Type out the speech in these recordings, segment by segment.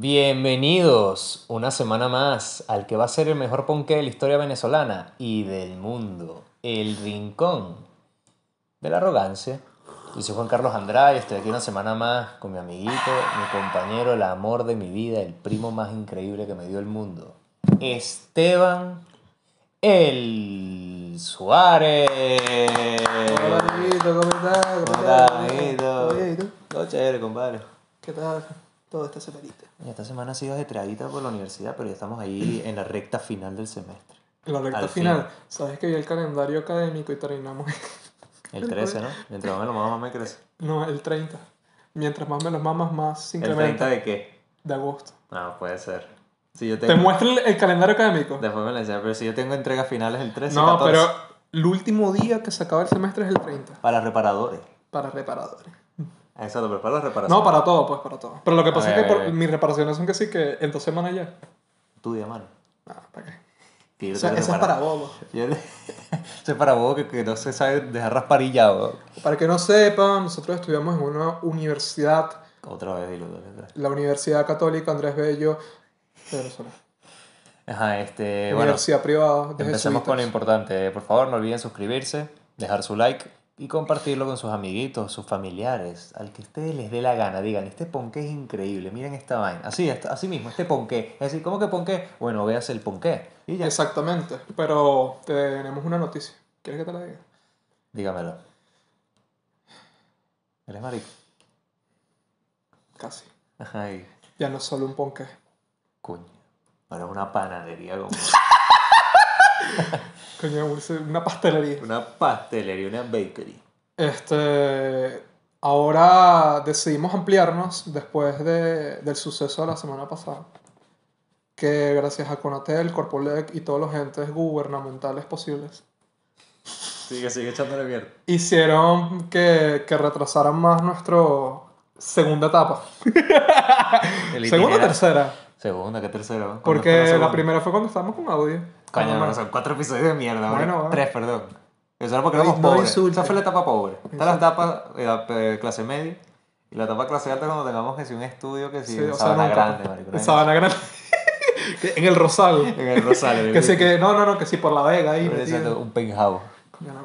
Bienvenidos una semana más al que va a ser el mejor ponqué de la historia venezolana y del mundo, el rincón de la arrogancia. Yo soy Juan Carlos Andrade estoy aquí una semana más con mi amiguito, mi compañero, el amor de mi vida, el primo más increíble que me dio el mundo, Esteban El Suárez. Hola, amiguito, ¿cómo estás? ¿Cómo ¿Cómo estás? amiguito? Todo chévere, compadre. ¿Qué tal toda esta semanita? Y Esta semana ha sido ajetreadita por la universidad, pero ya estamos ahí en la recta final del semestre. En la recta Al final, ¿sabes que vi el calendario académico y terminamos? El 13, ¿no? Mientras más me lo mamo, más me crece. no, el 30. Mientras más me los mamas, más se ¿El incrementa. 30 de qué? De agosto. No, puede ser. Si yo ¿Te tengo... muestro el, el calendario académico? Después me lo enseñas, pero si yo tengo entregas finales el 13, No, 14. pero el último día que se acaba el semestre es el 30. Para reparadores. Para reparadores. Exacto, pero para las reparaciones. No, para todo, pues para todo. Pero lo que pasa A es ver, que por- mis reparaciones son que sí, que en dos semanas ya. Estudia, mano. Ah, ¿para qué? Yo O sea, eso es para bobos. Yo- Eso es para vos que, que no se sabe dejar rasparillado. Para que no sepan, nosotros estudiamos en una universidad Otra vez, dilo. la Universidad Católica Andrés Bello de Venezuela. Ajá, este. Bueno, Universidad privada de empecemos con lo importante. Por favor, no olviden suscribirse, dejar su like y compartirlo con sus amiguitos, sus familiares, al que a ustedes les dé la gana. Digan, este ponqué es increíble, miren esta vaina. Así, así mismo, este ponqué. Es decir, ¿cómo que ponqué? Bueno, veas el ponqué. Y ya. Exactamente, pero tenemos una noticia. ¿Quieres que te la diga? Dígamelo. ¿Eres marico? Casi. Ajá, y Ya no es solo un ponqué. coño. Ahora es una panadería como Coño, una pastelería. una pastelería, una bakery. Este, ahora decidimos ampliarnos después de, del suceso de la semana pasada. Que gracias a Conatel, Corpolec y todos los entes gubernamentales posibles Sigue, sigue echándole mierda. hicieron que, que retrasaran más nuestro segunda etapa. Segunda o tercera. Segunda, ¿qué tercera? ¿Cuándo fue Porque la, primera fue cuando estábamos con audio. Coño, me- son cuatro episodios de mierda, Bueno. Tres, perdón. Eso era porque No- éramos no pobres. Esa fue la etapa pobre. Está la etapa eh, eh, clase media y la etapa clase alta cuando tengamos que si un estudio que si Sí, en o sea, Sabana. Grande, marico. En Sabana Grande. Que- en el Rosal. En el Rosario. que sí, que no, no, no, que sí, por la Vega ahí. Exacto, un penthouse. No, no.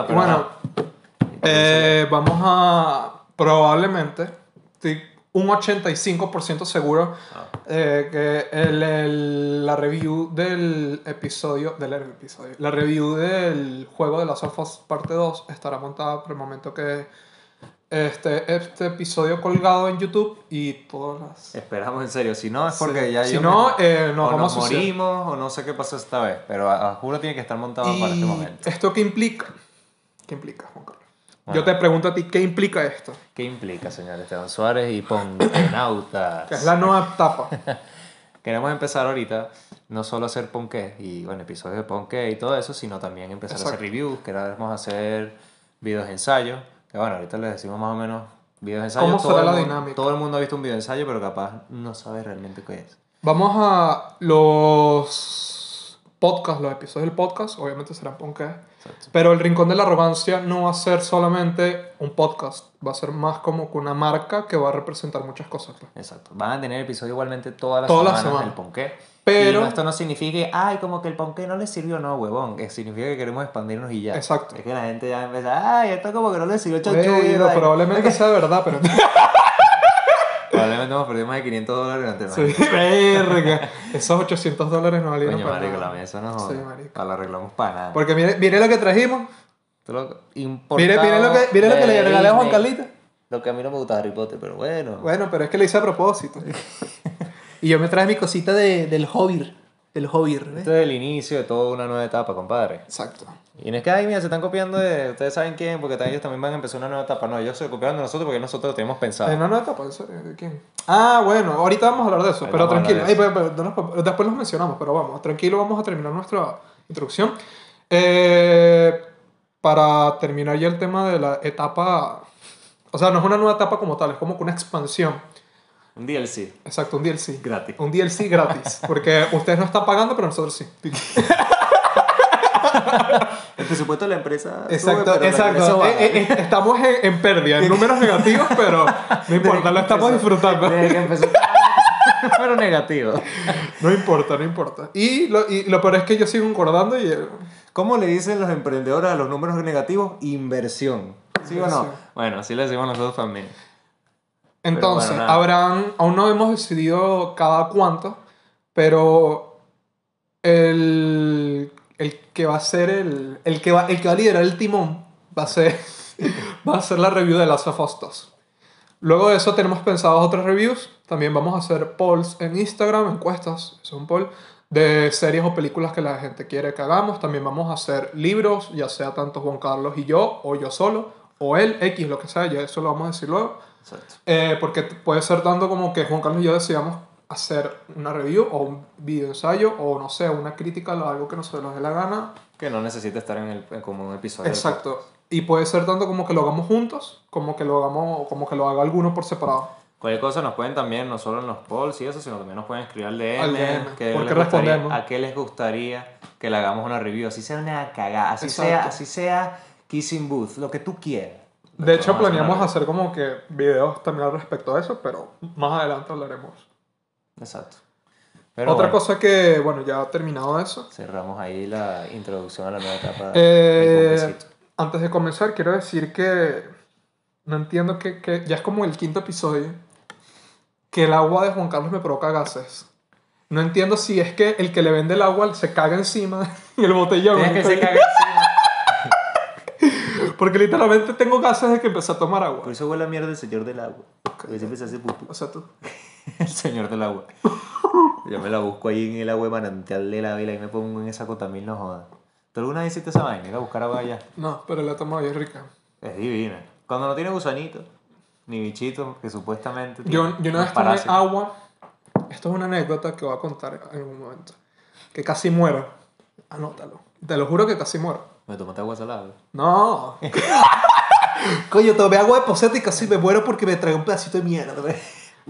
No, pero bueno, eh, vamos a probablemente, estoy un 85% seguro Ah. eh, que el, el- la review del episodio, del episodio, la review del juego de las of Us parte 2 estará montada por el momento que este, este episodio colgado en YouTube y todas las... Esperamos en serio. Si no, es porque Sí. ya Si yo no, me- eh, nos o vamos nos morimos o no sé qué pasó esta vez. Pero a, a juro tiene que estar montado para este ¿Y momento. esto qué implica? ¿Qué implica? Bueno. Yo te pregunto a ti, ¿qué implica esto? ¿Qué implica, señor Esteban Suárez y Ponkenautas? Que es la nueva etapa. Queremos empezar ahorita no solo a hacer ponqué y bueno, episodios de ponqué y todo eso, sino también empezar a hacer reviews, queremos hacer videos de ensayo, que bueno, ahorita les decimos más o menos videos de ensayo. ¿Cómo todo será el la mundo- dinámica? Todo el mundo ha visto un video de ensayo, pero capaz no sabe realmente qué es. Vamos a los podcasts, los episodios del podcast, obviamente serán. Exacto. Pero el Rincón de la Arrogancia no va a ser solamente un podcast, va a ser más como que una marca que va a representar muchas cosas. pues. Exacto. Van a tener episodio igualmente todas las Todas semanas semanas. del ponqué. Pero- Y esto no significa que, ay, como que el ponqué no le sirvió, no, huevón. Que significa que queremos expandirnos y ya. Exacto. Es que la gente ya empieza, ay, esto como que no le sirvió chanchullo. Pero ay". probablemente sea verdad, pero... Probablemente hemos perdido más de 500 dólares durante el sí, verga. Esos 800 dólares no valieron Coño, para marico, la nada. mesa no Sí, joda. marico. Ah, La arreglamos para nada. Porque mire, mire lo que trajimos. Lo Mire, mire lo que, mire lo que le regalé a Juan. Carlita. Lo que a mí no me gusta Harry Potter, pero bueno. Bueno, pero es que lo hice a propósito. y yo me traje mi cosita de, del Hobbit. El Hobbit, ¿ves? Esto es el inicio de toda una nueva etapa, compadre. Exacto. Y no es que, ay, mira, se están copiando de... Ustedes saben quién, porque ellos también van a empezar una nueva etapa. No, ellos se copiaron de nosotros porque nosotros lo tenemos pensado. Eh, no, no, etapa, ¿en? ¿De quién? Ah, bueno, ahorita vamos a hablar de eso, Ahí pero tranquilo. Ay, pero- pero después los mencionamos, pero vamos, tranquilo, vamos a terminar nuestra introducción. Eh, para terminar ya el tema de la etapa, o sea, no es una nueva etapa como tal, es como que una expansión. Un DLC. Exacto, un DLC. Gratis. Un DLC gratis, porque ustedes no están pagando, pero nosotros sí. El presupuesto de la empresa. Exacto, sube, exacto. Eh, eh, eh, estamos en, en pérdida, en números negativos, pero no importa, lo estamos disfrutando. Desde que empezó. Pero negativo. No importa, no importa. Y lo, y lo peor es que yo sigo concordando y... ¿Cómo le dicen los emprendedores a los números negativos? Inversión. ¿Sí o no? Bueno, así le decimos nosotros también. Entonces, bueno, habrán, aún no hemos decidido cada cuánto, pero el, el que va a ser el, el que va, el que va a liderar el timón va a ser, va a ser la review de Last of Us 2. Luego de eso tenemos pensados otras reviews. También vamos a hacer polls en Instagram, encuestas, es un poll, de series o películas que la gente quiere que hagamos. También vamos a hacer libros, ya sea tanto Juan Carlos y yo, o yo solo, o él, X, lo que sea, ya eso lo vamos a decir luego. Exacto. Eh, porque puede ser tanto como que Juan Carlos y yo decidamos hacer una review o un video ensayo o no sé, una crítica o algo que nos nos dé la gana. Que no necesita estar en el, en como un episodio. Exacto. Y puede ser tanto como que lo hagamos juntos, como que lo hagamos, como que lo haga alguno por separado. Cualquier cosa nos pueden también, no solo en los polls y eso, sino también nos pueden escribir al DM. DM, que les gustaría- respondemos. ¿A qué les gustaría que le hagamos una review? Así sea una cagada, así Exacto. sea, así sea Kissing Booth, lo que tú quieras. De hecho, a hacer planeamos hacer como que videos también al respecto de eso, pero más adelante hablaremos. Exacto. Pero Otra bueno, cosa que, bueno, ya terminado eso, Cerramos ahí la introducción a la nueva etapa Eh, antes de comenzar, quiero decir que no entiendo que, que ya es como el quinto episodio que el agua de Juan Carlos me provoca gases. No entiendo si es que el que le vende el agua se caga encima en el botellón. Tienes que se cague encima. Porque literalmente tengo gases desde que empecé a tomar agua. Por eso huele a mierda el señor del agua. Porque siempre se hace pupú. O sea, tú. El señor del agua. Yo me la busco ahí en el agua de manantial de la vela y me pongo en esa cotamil, no jodas. ¿Tú alguna vez hiciste esa vaina? Ir a buscar agua allá. No, pero la he tomado y es rica. Es divina. Cuando no tiene gusanitos, ni bichitos, que supuestamente. Yo, yo una vez tomé agua. Esto es una anécdota que voy a contar en un momento. Que casi muero. Anótalo. Te lo juro que casi muero. Me tomaste agua salada. No. Coño, tomé agua de poseta y casi me muero porque me tragué un pedacito de mierda.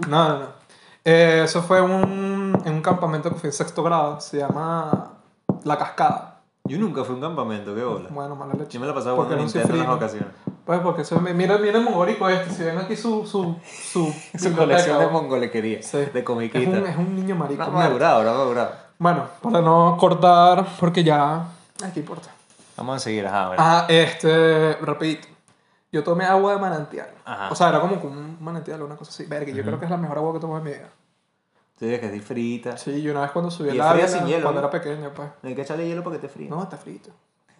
No, no, no. Eh, eso fue un, en un campamento que fui en sexto grado. Se llama La Cascada. Yo nunca fui a un campamento, qué bola. Bueno, mala leche. Yo me la pasaba jugando Nintendo en las ocasiones. Pues porque eso mira, mira el mongólico este. Si ven aquí su, su, su, Su colección de mongolequería. Sí. De Es comiquita. un, es un niño marico. No, madurado, no madurado. Bueno, para no cortar, porque ya... Ay, ¿qué importa? Vamos a seguir, ajá, a ver. Ah, este, rapidito. Yo tomé agua de manantial. Ajá. O sea, era como un manantial o una cosa así. Verga, yo creo que es la mejor agua que tomé en mi vida. Tú dices que es frita. Sí, yo una vez cuando subí Y el es fría Ávila, sin hielo, cuando ¿no? era pequeño, pues. No hay que echarle hielo para que te fríe. No, está frito.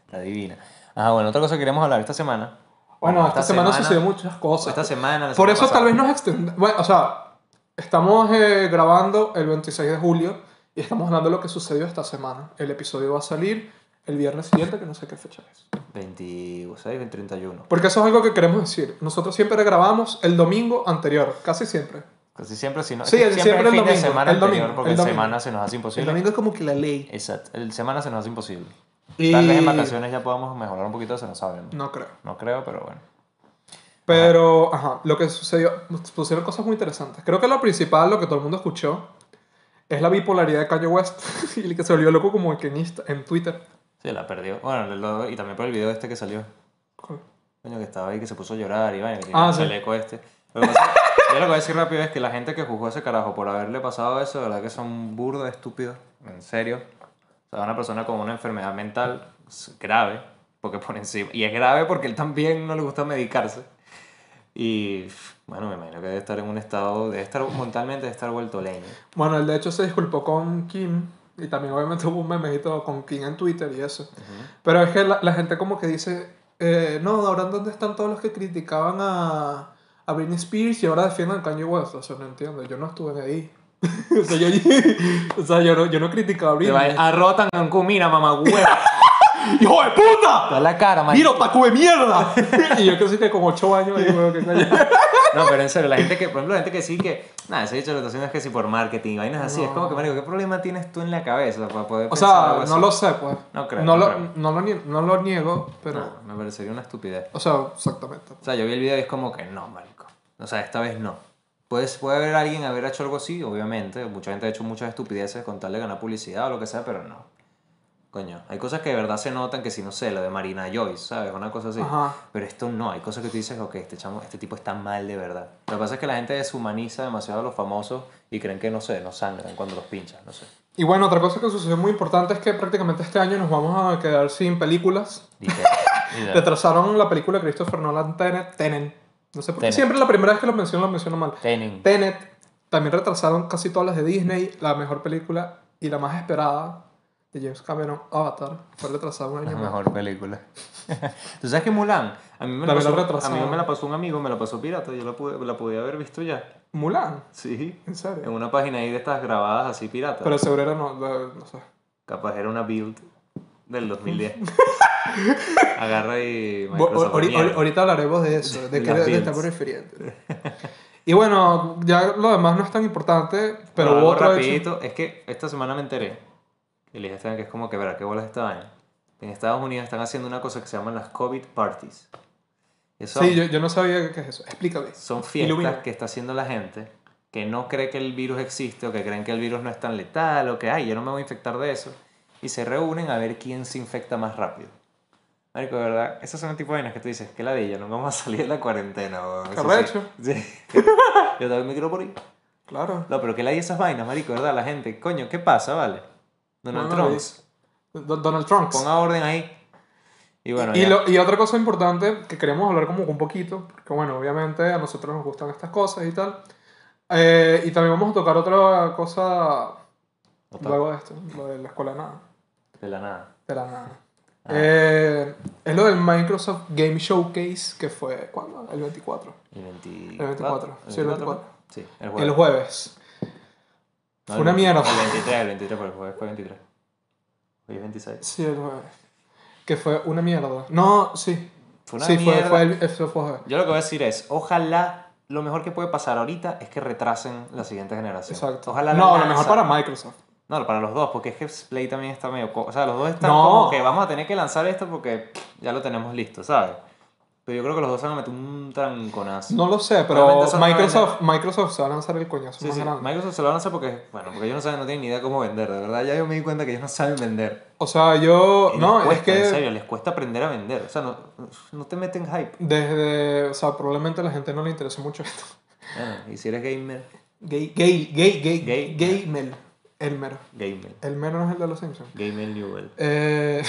Está divina. Ajá, bueno, otra cosa que queremos hablar esta semana. Bueno, esta, semana, sucedió muchas cosas. Esta semana. la Por semana eso pasada. tal vez nos extendamos. Bueno, o sea, estamos eh, grabando el 26 de julio y estamos hablando de lo que sucedió esta semana. El episodio va a salir el viernes siguiente, que no sé qué fecha es. 26, 20, 31. Porque eso es algo que queremos decir. Nosotros siempre grabamos el domingo anterior, casi siempre. Casi siempre, si no. Sí, el- siempre el el fin de domingo, semana el anterior, domingo, porque el el domingo. semana se nos hace imposible. El domingo es como que la ley. Exacto, el semana se nos hace imposible. Y- Tal vez en vacaciones ya podamos mejorar un poquito, se no sabemos. No creo. No creo, pero bueno. Pero, ajá, lo que sucedió, pusieron cosas muy interesantes. Creo que lo principal, lo que todo el mundo escuchó, es la bipolaridad de Kanye West y el que se volvió loco como que en, Insta- en Twitter. Sí, la perdió. Bueno, lo- y también por el video este que salió. Coño, que estaba ahí, que se puso a llorar y vaina, que Ah, sí. el eco este. Lo que pasa- yo lo que voy a decir rápido es que la gente que juzgó a ese carajo por haberle pasado eso, de verdad que son burdos estúpidos, en serio. O sea, una persona con una enfermedad mental grave, porque por encima. Y es grave porque él también no le gusta medicarse. Y bueno, me imagino que debe estar en un estado, debe estar mentalmente, debe estar vuelto leña. Bueno, él de hecho se disculpó con Kim y también obviamente hubo un memejito con Kim en Twitter y eso. Pero es que la, la gente como que dice, eh, no, ahora dónde están todos los que criticaban a, a Britney Spears y ahora defienden a Kanye West. O sea, no entiendo, yo no estuve ahí. o sea, yo, o sea, yo no, yo no criticaba a Britney. a rotan Cancún, mira, mamá huevo. ¡Hijo de puta! Toda la cara, man. ¡Mira, otaku de mierda! y yo que sí que con 8 años ahí, weón, que coño. No, pero en serio, la gente que, por ejemplo, la gente que sí que, nada, ese dicho lo haciendo es que sí por marketing vainas así, es como que, marico, ¿qué problema tienes tú en la cabeza para poder O sea, no lo sé, pues. No creo, No, no lo, no, lo, nie- no lo niego, pero... No, me parecería una estupidez. O sea, exactamente. O sea, yo vi el video y es como que no, marico. O sea, esta vez no. Puedes, puede haber alguien haber hecho algo así, obviamente. Mucha gente ha hecho muchas estupideces con tal de ganar publicidad o lo que sea, pero no. Coño, hay cosas que de verdad se notan que si no sé, lo de Marina Joyce, ¿sabes? Una cosa así. Ajá. Pero esto no, hay cosas que tú dices, ok, este, chamo, este tipo está mal de verdad. Lo que pasa es que la gente deshumaniza demasiado a los famosos y creen que, no sé, no sangran cuando los pinchan, no sé. Y bueno, otra cosa que sucedió muy importante es que prácticamente este año nos vamos a quedar sin películas. Retrasaron la película de Christopher Nolan, Tenet. Tenet. No sé por qué Tenet. siempre la primera vez que lo menciono lo menciono mal. Tenin. Tenet. También retrasaron casi todas las de Disney. La mejor película y la más esperada de James Cameron, Avatar, fue retrasada un año La más. mejor película. ¿Tú sabes que Mulan? A mí me la, También pasó, a retrasaron. mí me la pasó un amigo, me la pasó pirata, yo la, pude, la podía haber visto ya. Mulan, Sí. en serio. En una página ahí de estas grabadas así pirata. Pero seguro era no, no, no sé. Capaz era una build del 2010. Agarra y Bo- Microsoft ori- mierda. ori- ahorita hablaremos de eso, de qué las builds. estamos refiriendo. Y bueno, ya lo demás no es tan importante, pero hubo algo otro hecho. rapidito, es que esta semana me enteré, y le dije que es como que, verá, ¿qué bolas esta vaina? En Estados Unidos están haciendo una cosa que se llaman las COVID parties. Eso Sí, yo, yo no sabía qué es eso. Explícame. son fiestas Ilumina. que está haciendo la gente que no cree que el virus existe o que creen que el virus no es tan letal o que, ay, yo no me voy a infectar de eso. Y se reúnen a ver quién se infecta más rápido. Marico, de verdad, esas son el tipo de vainas que tú dices, que la de ella, no vamos a salir de la cuarentena. weón". Qué Eso sí. yo también me quiero por ahí. Claro. No, pero que la de esas vainas, marico, ¿verdad? La gente, coño, ¿qué pasa, vale? Donald No, no, Trump, Do- Donald Trump. ponga orden ahí. Y bueno, y, lo- y otra cosa importante que queríamos hablar como un poquito, porque bueno, obviamente a nosotros nos gustan estas cosas y tal. Eh, y también vamos a tocar otra cosa Otra- luego de esto, lo de la escuela de nada. de la nada. De la nada. Ah. Eh, es lo del Microsoft Game Showcase que fue, ¿cuándo? El 24. El 24. El 24, sí, el 24. Sí, el jueves. El jueves. No, Fue una mierda. El 23, el 23, porque jueves fue 23. Hoy es 26. Sí, el jueves. Que fue una mierda. No, sí. Fue una sí, fue, mierda. fue el, eso fue. Yo lo que voy a decir es, ojalá, lo mejor que puede pasar ahorita es que retrasen la siguiente generación. Exacto. Ojalá la no, lo mejor para Microsoft. No, para los dos, porque es que Play también está medio... O sea, los dos están No. como que vamos a tener que lanzar esto porque ya lo tenemos listo, ¿sabes? Pero yo creo que los dos se van a meter un tranconazo. No lo sé, pero Microsoft, Microsoft se va a lanzar el coñazo Sí, más sí. grande. Microsoft se lo van a hacer porque, bueno, porque ellos no saben, no tienen ni idea cómo vender, de verdad. Ya yo me di cuenta que ellos no saben vender. O sea, yo. Y No, cuesta, es En que. serio, les cuesta aprender a vender. O sea, no, no te meten hype. Desde. O sea, probablemente a la gente no le interesa mucho esto. Bueno, y si eres gamer, Gay, gay, gay, gay, Gay. gay, Mel. Elmer. gamer. Elmer no es el de los Simpsons. Gamer Newell. Eh,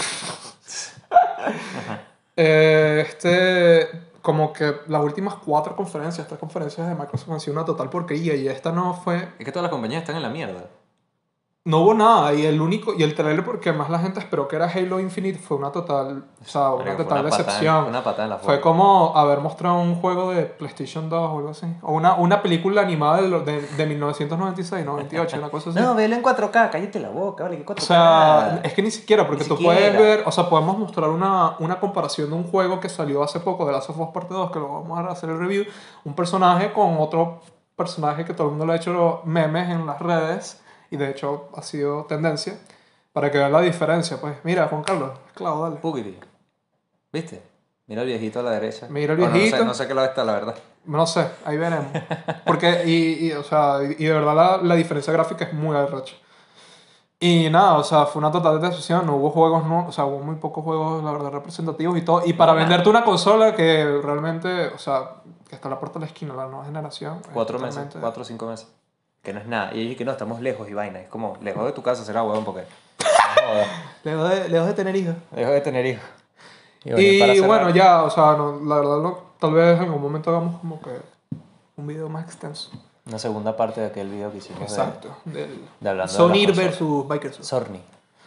eh, este, como que las últimas cuatro conferencias, tres conferencias de Microsoft han sido una total porquería y esta no fue, Es que todas las compañías están en la mierda. No hubo nada y el único, y el trailer porque más la gente esperó que era Halo Infinite fue una total, o sea, una total una patada decepción. Una patada en la Fue como haber mostrado un juego de PlayStation 2 o algo así. O una, una película animada de, de, de 1996, 98, una cosa así. No, velo en 4K, cállate la boca, vale, que 4K. O sea, es que ni siquiera, porque Ni tú siquiera. puedes ver, o sea, podemos mostrar una, una comparación de un juego que salió hace poco, de Last of Us Parte 2, que lo vamos a hacer el review, un personaje con otro personaje que todo el mundo le ha hecho memes en las redes, y de hecho ha sido tendencia, para que vean la diferencia. Pues mira, Juan Carlos, claro, dale. Pugity. ¿Viste? Mira el viejito a la derecha. Mira el Bueno, no sé- viejito. no, sé, qué lado está, la verdad. No sé, ahí veremos. Porque, y, y, o sea, y, de verdad la, la diferencia gráfica es muy arrecha. Y nada, o sea, fue una total decepción. No hubo juegos, no, o sea, hubo muy pocos juegos, la verdad, representativos y todo. Y para venderte una consola que realmente, o sea, que está a la puerta de la esquina, la nueva generación. Cuatro meses, cuatro o cinco meses. Que no es nada. Y ellos que no, estamos lejos y vaina. Es como, lejos de tu casa será huevón porque... Lejos de, lejos de tener hijos. Lejos de tener hijos. Y, para cerrar- bueno, ya, o sea, no, la verdad, no, tal vez en algún momento hagamos como que un video más extenso. Una segunda parte de aquel video que hicimos de- Exacto. Del de hablando de Sony consolas. versus Bikers. Sony.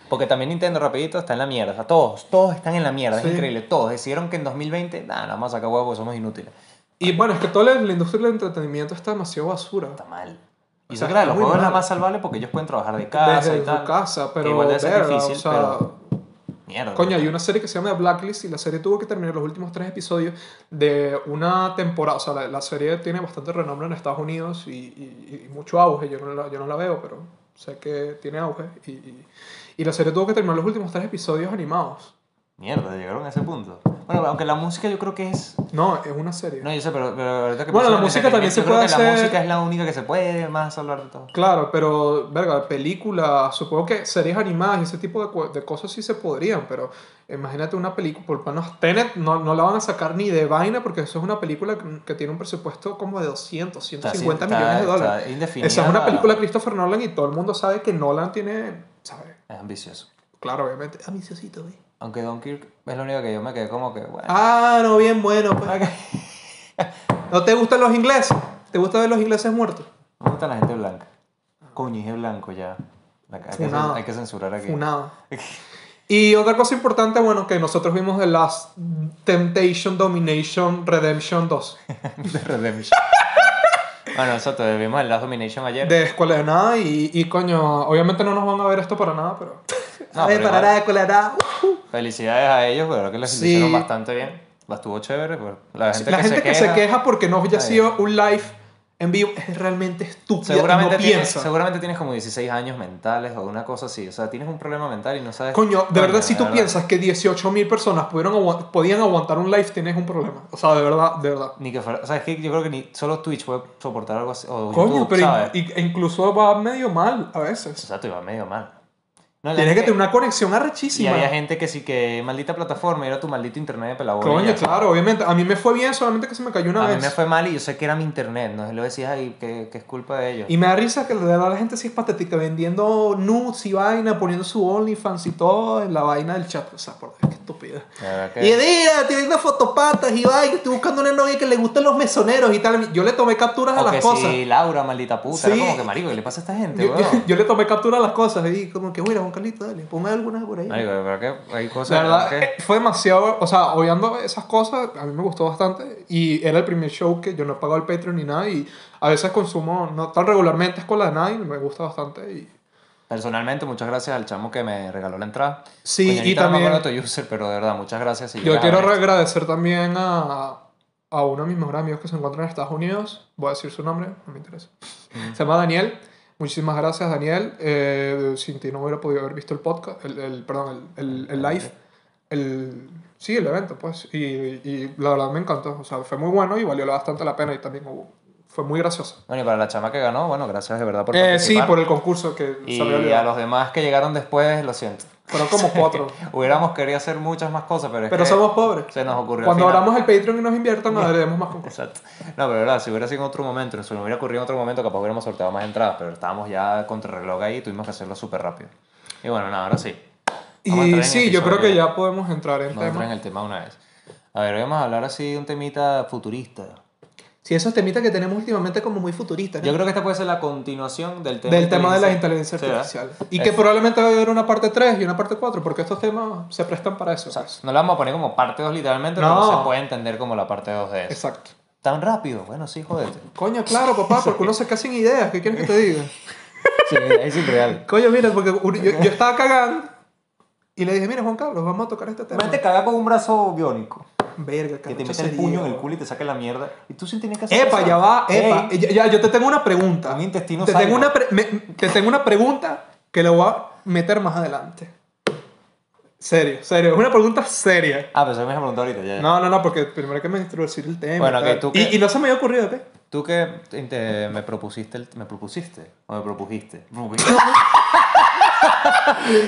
Porque también Nintendo, rapidito, está en la mierda. O sea, todos, todos están en la mierda. Sí. Es increíble. Todos decidieron que en 2020, nada, nada más sacar huevos porque somos inútiles. Y bueno, es que toda la, la industria del entretenimiento está demasiado basura. Está mal. Y O sea, claro, los juegos es la más salvable porque ellos pueden trabajar de casa Desde y tal. casa, pero igual debe ser difícil, o sea, pero- Mierda. coño, hay una serie que se llama Blacklist y la serie tuvo que terminar los últimos tres episodios de una temporada, o sea, la, la serie tiene bastante renombre en Estados Unidos y, y- y mucho auge, yo no, la, yo no la veo, pero sé que tiene auge y, y la serie tuvo que terminar los últimos tres episodios animados. Mierda, llegaron a ese punto. Bueno, aunque la música yo creo que es... No, es una serie. No, yo sé, pero, pero ahorita que Bueno, la música también se creo puede que hacer- La música es la única que se puede más hablar de todo. Claro, pero, verga, películas, supongo que series animadas y ese tipo de, de cosas sí se podrían, pero imagínate una película, por lo menos Tenet no, no la van a sacar ni de vaina porque eso es una película que, tiene un presupuesto como de 200, Está 150 así, millones de está- dólares. está indefinida Esa es una la- película de Christopher Nolan y todo el mundo sabe que Nolan tiene, ¿sabes? Es ambicioso. Claro, obviamente. Ambiciosito, güey. Aunque Dunkirk es lo único que yo me quedé como que, bueno. Ah, no, bien bueno, pues. ¿No te gustan los ingleses? ¿Te gusta ver los ingleses muertos? Me gusta la gente blanca. Coño, es blanco ya. Hay que, hay que censurar aquí. Funado. Y otra cosa importante, bueno, que nosotros vimos de Last Temptation, Domination, Redemption 2. de Redemption. bueno, nosotros vimos el Last Domination ayer. De Escuela de Nada y, y coño, obviamente no nos van a ver esto para nada, pero... No, ver, pero para igual. nada, Escuela de Nada. uh, Felicidades a ellos, pero creo que les Sí. hicieron bastante bien. La estuvo chévere. Pero la gente, La que, gente se que queja, se queja porque no haya sido un live en vivo es realmente estúpida Seguramente, y no tienes, seguramente tienes como 16 años mentales o una cosa así. O sea, tienes un problema mental y no sabes. Coño, de verdad, si tú verdad. piensas que 18.000 personas pudieron aguant- podían aguantar un live, tienes un problema. O sea, de verdad, de verdad. Ni que fuera. O sea, es que yo creo que ni solo Twitch puede soportar algo así. O Coño, YouTube, pero ¿sabes? in- y- incluso va medio mal a veces. Exacto, iba medio mal. No, Tienes que tener una conexión Y arrechísima. había gente que sí que maldita plataforma era tu maldito internet de pelabón. Coño, claro, obviamente. A mí me fue bien, solamente que se me cayó una A mí vez. me fue mal y yo sé que era mi internet, no lo decías ahí que, que es culpa de ellos. Y me da risa que de verdad la gente sí es patética, vendiendo nudes y vaina, poniendo su OnlyFans y todo en la vaina del chat. O sea, por Dios, qué estúpida. Y mira, tiene unas fotopatas y vaina, estoy buscando una novia que le gusten los mesoneros y tal. Yo le tomé capturas a las cosas. si Laura, maldita puta, Sí. era como que marico, ¿qué le pasa a esta gente, Yo, yo- le tomé captura a las cosas y como que, mira, Juan Carlito, dale, ponme algunas por ahí. Marico, de que hay cosas La verdad, que... fue demasiado, o sea, obviando esas cosas, a mí me gustó bastante y era el primer show que yo no he pagado el Patreon ni nada y a veces consumo, no tan regularmente, Escuela de Nada y me gusta bastante y... Personalmente, muchas gracias al chamo que me regaló la entrada. Sí, Coño, y no también- acuerdo tu user, pero de verdad, muchas gracias. si Yo quiero agradecer también a, a uno de mis mejores amigos que se encuentra en Estados Unidos, voy a decir su nombre, no me interesa. Se llama Daniel. Muchísimas gracias, Daniel. Eh, sin ti no hubiera podido haber visto el podcast, el, el- perdón, el, el, el live. El, sí, el evento, pues. Y, y la verdad me encantó. O sea, fue muy bueno y valió bastante la pena y también hubo- fue muy gracioso. Bueno, y para la chama que ganó, bueno, gracias de verdad por Eh, sí, participar. por el concurso que Y a los demás que llegaron después, lo siento. Fueron como cuatro. Hubiéramos querido hacer muchas más cosas, pero es Pero que somos pobres. se nos ocurrió al Cuando final. abramos el Patreon y nos inviertan, haremos más concursos. Exacto. No, pero verdad, si hubiera sido en otro momento, si nos hubiera ocurrido en otro momento, capaz hubiéramos sorteado más entradas, pero estábamos ya contra el reloj ahí y tuvimos que hacerlo súper rápido. Y bueno, nada, ahora sí. Vamos a Y en sí, yo creo que ya podemos entrar en Vamos a entrar en el tema una vez. A ver, hoy vamos a hablar así de un temita futurista. Sí, esos temitas que tenemos últimamente como muy futuristas. ¿no? Yo creo que esta puede ser la continuación del tema del tema de la inteligencia inteligencia Sí, artificial. Y que Es- probablemente va a haber una parte 3 y una parte 4, porque estos temas se prestan para eso. o sea, pues. no la vamos a poner como parte 2 literalmente, No. pero se puede entender como la parte 2 de eso. Exacto. ¿Tan rápido? Bueno, sí, jódete. Coño, claro, papá, porque uno se queda sin ideas. ¿Qué quieres que te diga? Sí, es irreal. Coño, mira, porque yo, yo estaba cagando y le dije, mira, Juan Carlos, vamos a tocar este tema. Imagínate cagar con un brazo biónico. Verga, Que te mete el puño en el culo y te saque la mierda. Y tú sí tienes que hacer Epa, eso. ya va, epa. Ey, Ya, ya, yo te tengo una pregunta. Un intestino te tengo una, pre- me- te tengo una pregunta que le voy a meter más adelante. Serio, serio. Es una pregunta seria. Ah, pero eso me has preguntado ahorita ya. No, no, no, porque primero que me introducir el tema. Bueno, y que tú y, que- y no se me había ocurrido, ¿qué? Tú que te- me propusiste, el- me propusiste o me propusiste. Me,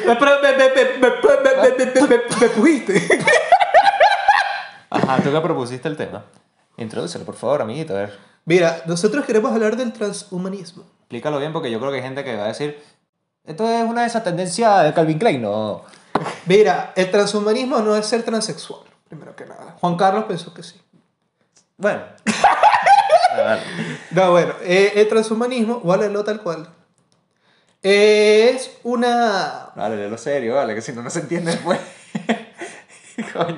me, me, me, me, me, me, me, me, me pujiste. Ajá, tú que propusiste el tema. Introdúcelo, por favor, amiguito, a ver. Mira, nosotros queremos hablar del transhumanismo. Explícalo bien porque yo creo que hay gente que va a decir, esto es una de esas tendencias de Calvin Klein, no. Mira, el transhumanismo no es ser transexual, primero que nada. Juan Carlos pensó que sí. Bueno. No, bueno, eh, el transhumanismo, vale, lo tal cual. Es una Vale, léelo serio, vale, que si no, no se entiende después. Coño.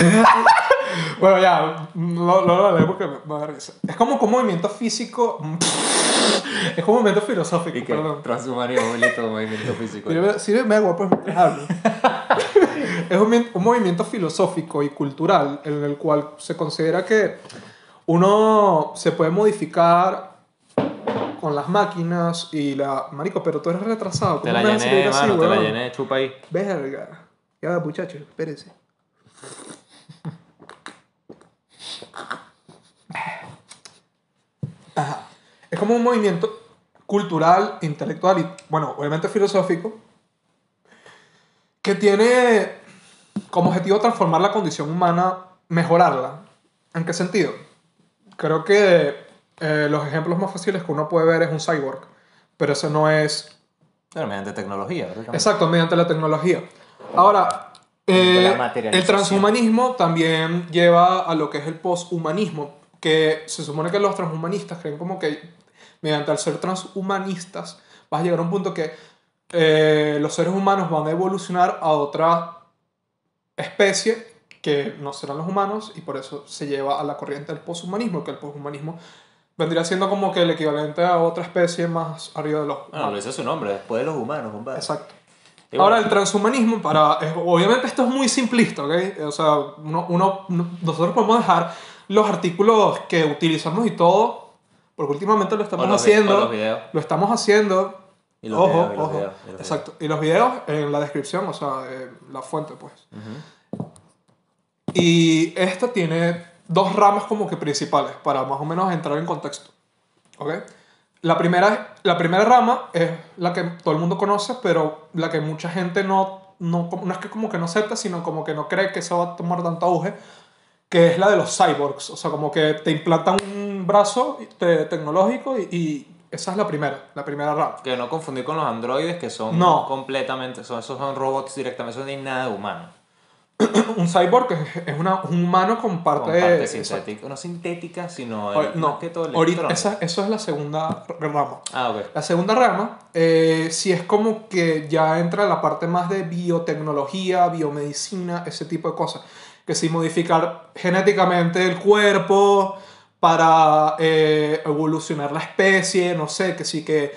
Bueno, ya, no no lo leo porque me va a dar risa. Es como un movimiento físico. Es como un movimiento filosófico, Y perdón. transhumanismo, bonito movimiento físico. Sirve, agua, pues, hablo. es un, un movimiento filosófico y cultural en el cual se considera que uno se puede modificar con las máquinas y la... Marico, pero tú eres retrasado. Te ¿cómo la llené, escribir así, mano, te la llené, chupa ahí. Verga. Ya, muchachos, espérense. Ajá. Es como un movimiento cultural, intelectual y, bueno, obviamente filosófico, que tiene como objetivo transformar la condición humana, mejorarla. ¿En qué sentido? Creo que eh, los ejemplos más fáciles que uno puede ver es un cyborg, pero eso no es... Pero mediante tecnología, ¿verdad? Exacto, mediante la tecnología. Ahora, eh, el transhumanismo también lleva a lo que es el poshumanismo, que se supone que los transhumanistas creen como que mediante al ser transhumanistas vas a llegar a un punto que eh, los seres humanos van a evolucionar a otra especie que no serán los humanos y por eso se lleva a la corriente del poshumanismo, que el poshumanismo vendría siendo como que el equivalente a otra especie más arriba de los Bueno, lo dice su nombre, después de los humanos, compadre. Exacto. Ahora, el transhumanismo, para, obviamente esto es muy simplista, ¿ok? O sea, uno, uno- nosotros podemos dejar los artículos que utilizamos y todo, porque últimamente lo estamos O los haciendo. o los videos. Lo estamos haciendo. Y los ojo, videos, y los ojo. videos, y los Exacto. Y los videos en la descripción, o sea, eh, la fuente, pues. Y esto tiene dos ramas como que principales, para más o menos entrar en contexto. ¿Ok? La primera, la primera rama es la que todo el mundo conoce, pero la que mucha gente no, no, no es que como que no acepta, sino como que no cree que eso va a tomar tanto auge, que es la de los cyborgs. O sea, como que te implantan un brazo te- tecnológico y, y esa es la primera, la primera rama. Que no confundir con los androides que son No. completamente, son, esos son robots directamente, eso no tiene nada de humano. Un cyborg es, es una, un humano con parte, Con parte exacto. sintética, no sintética, sino el- No, que todo ahorita, electrónico. esa, eso es la segunda rama. Ah, ok. La segunda rama, eh, sí es como que ya entra la parte más de biotecnología, biomedicina, ese tipo de cosas. Que sí, modificar genéticamente el cuerpo para eh, evolucionar la especie, no sé, que sí que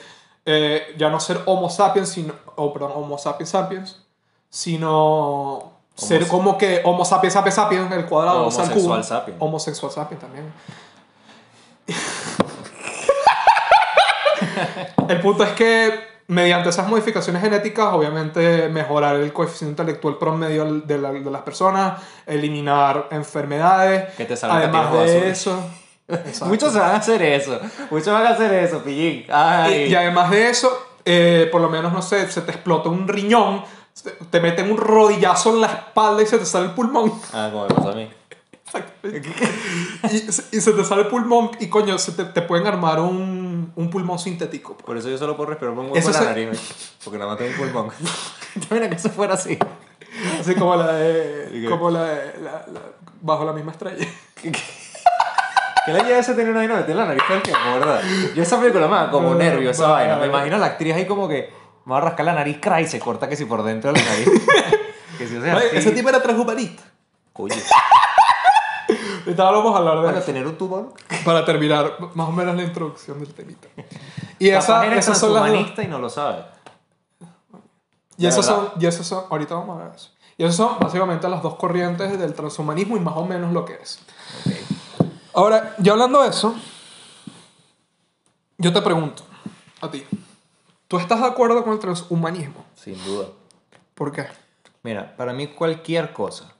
eh, ya no ser Homo sapiens, sino, o perdón, Homo sapiens sapiens, sino ser como que Homo sapiens sapiens sapiens, el cuadrado, O sea, el cubo. sapiens. Homosexual sapiens también. El punto es que mediante esas modificaciones genéticas, obviamente mejorar el coeficiente intelectual promedio de, la- de las personas, eliminar enfermedades. Que te Además de azules. eso. Muchos van a hacer eso. Muchos van a hacer eso, pillín. Ay. Y, y además de eso, eh, por lo menos, no sé, se te explota un riñón, te, te meten un rodillazo en la espalda y se te sale el pulmón. Ah, como me pasó a mí. y, se- y se te sale el pulmón y coño, se te, te pueden armar un, un pulmón sintético. pues. Por eso yo solo puedo respirar un hueco en la se- nariz, porque nada más tengo un pulmón. Mira que eso fuera así. Así como la de. ¿Y qué? como la de. la- la- bajo la misma estrella. ¿Qué le lleva ese tener una vaina meter en la nariz todo el tiempo, verdad? Yo esa película me da como nervio, esa vaina. Me imagino a la actriz ahí como que me va a rascar la nariz, cray, se corta que si por dentro de la nariz. que si o sea, Oye, así. Ese tipo era transhumanista. Oye, Ahorita vamos a hablar de bueno, eso. tener un tubo. Para terminar más o menos la introducción del temita. Y Capaz esa, eres esas son las dos. transhumanista y no lo sabes. Y esas ¿De son, y esas son, ahorita vamos a ver eso. Y esas son básicamente las dos corrientes del transhumanismo y más o menos lo que es. Ahora, ya hablando de eso, yo te pregunto a ti, ¿tú estás de acuerdo con el transhumanismo? Sin duda. ¿Por qué? Mira, para mí cualquier cosa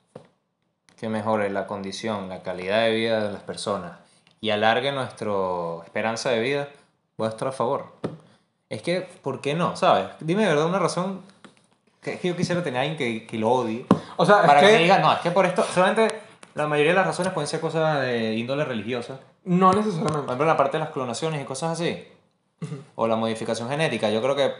que mejore la condición, la calidad de vida de las personas y alargue nuestra esperanza de vida, voy a estar a favor. Es que, ¿por qué no? ¿Sabes? Dime de verdad una razón que, es que yo quisiera tener a alguien que, que lo odie. O sea, para es que, que me diga, no, es que por esto, solamente la mayoría de las razones pueden ser cosas de índole religiosa. no Por necesariamente. ejemplo, la parte de las clonaciones y cosas así. O la modificación genética. Yo creo que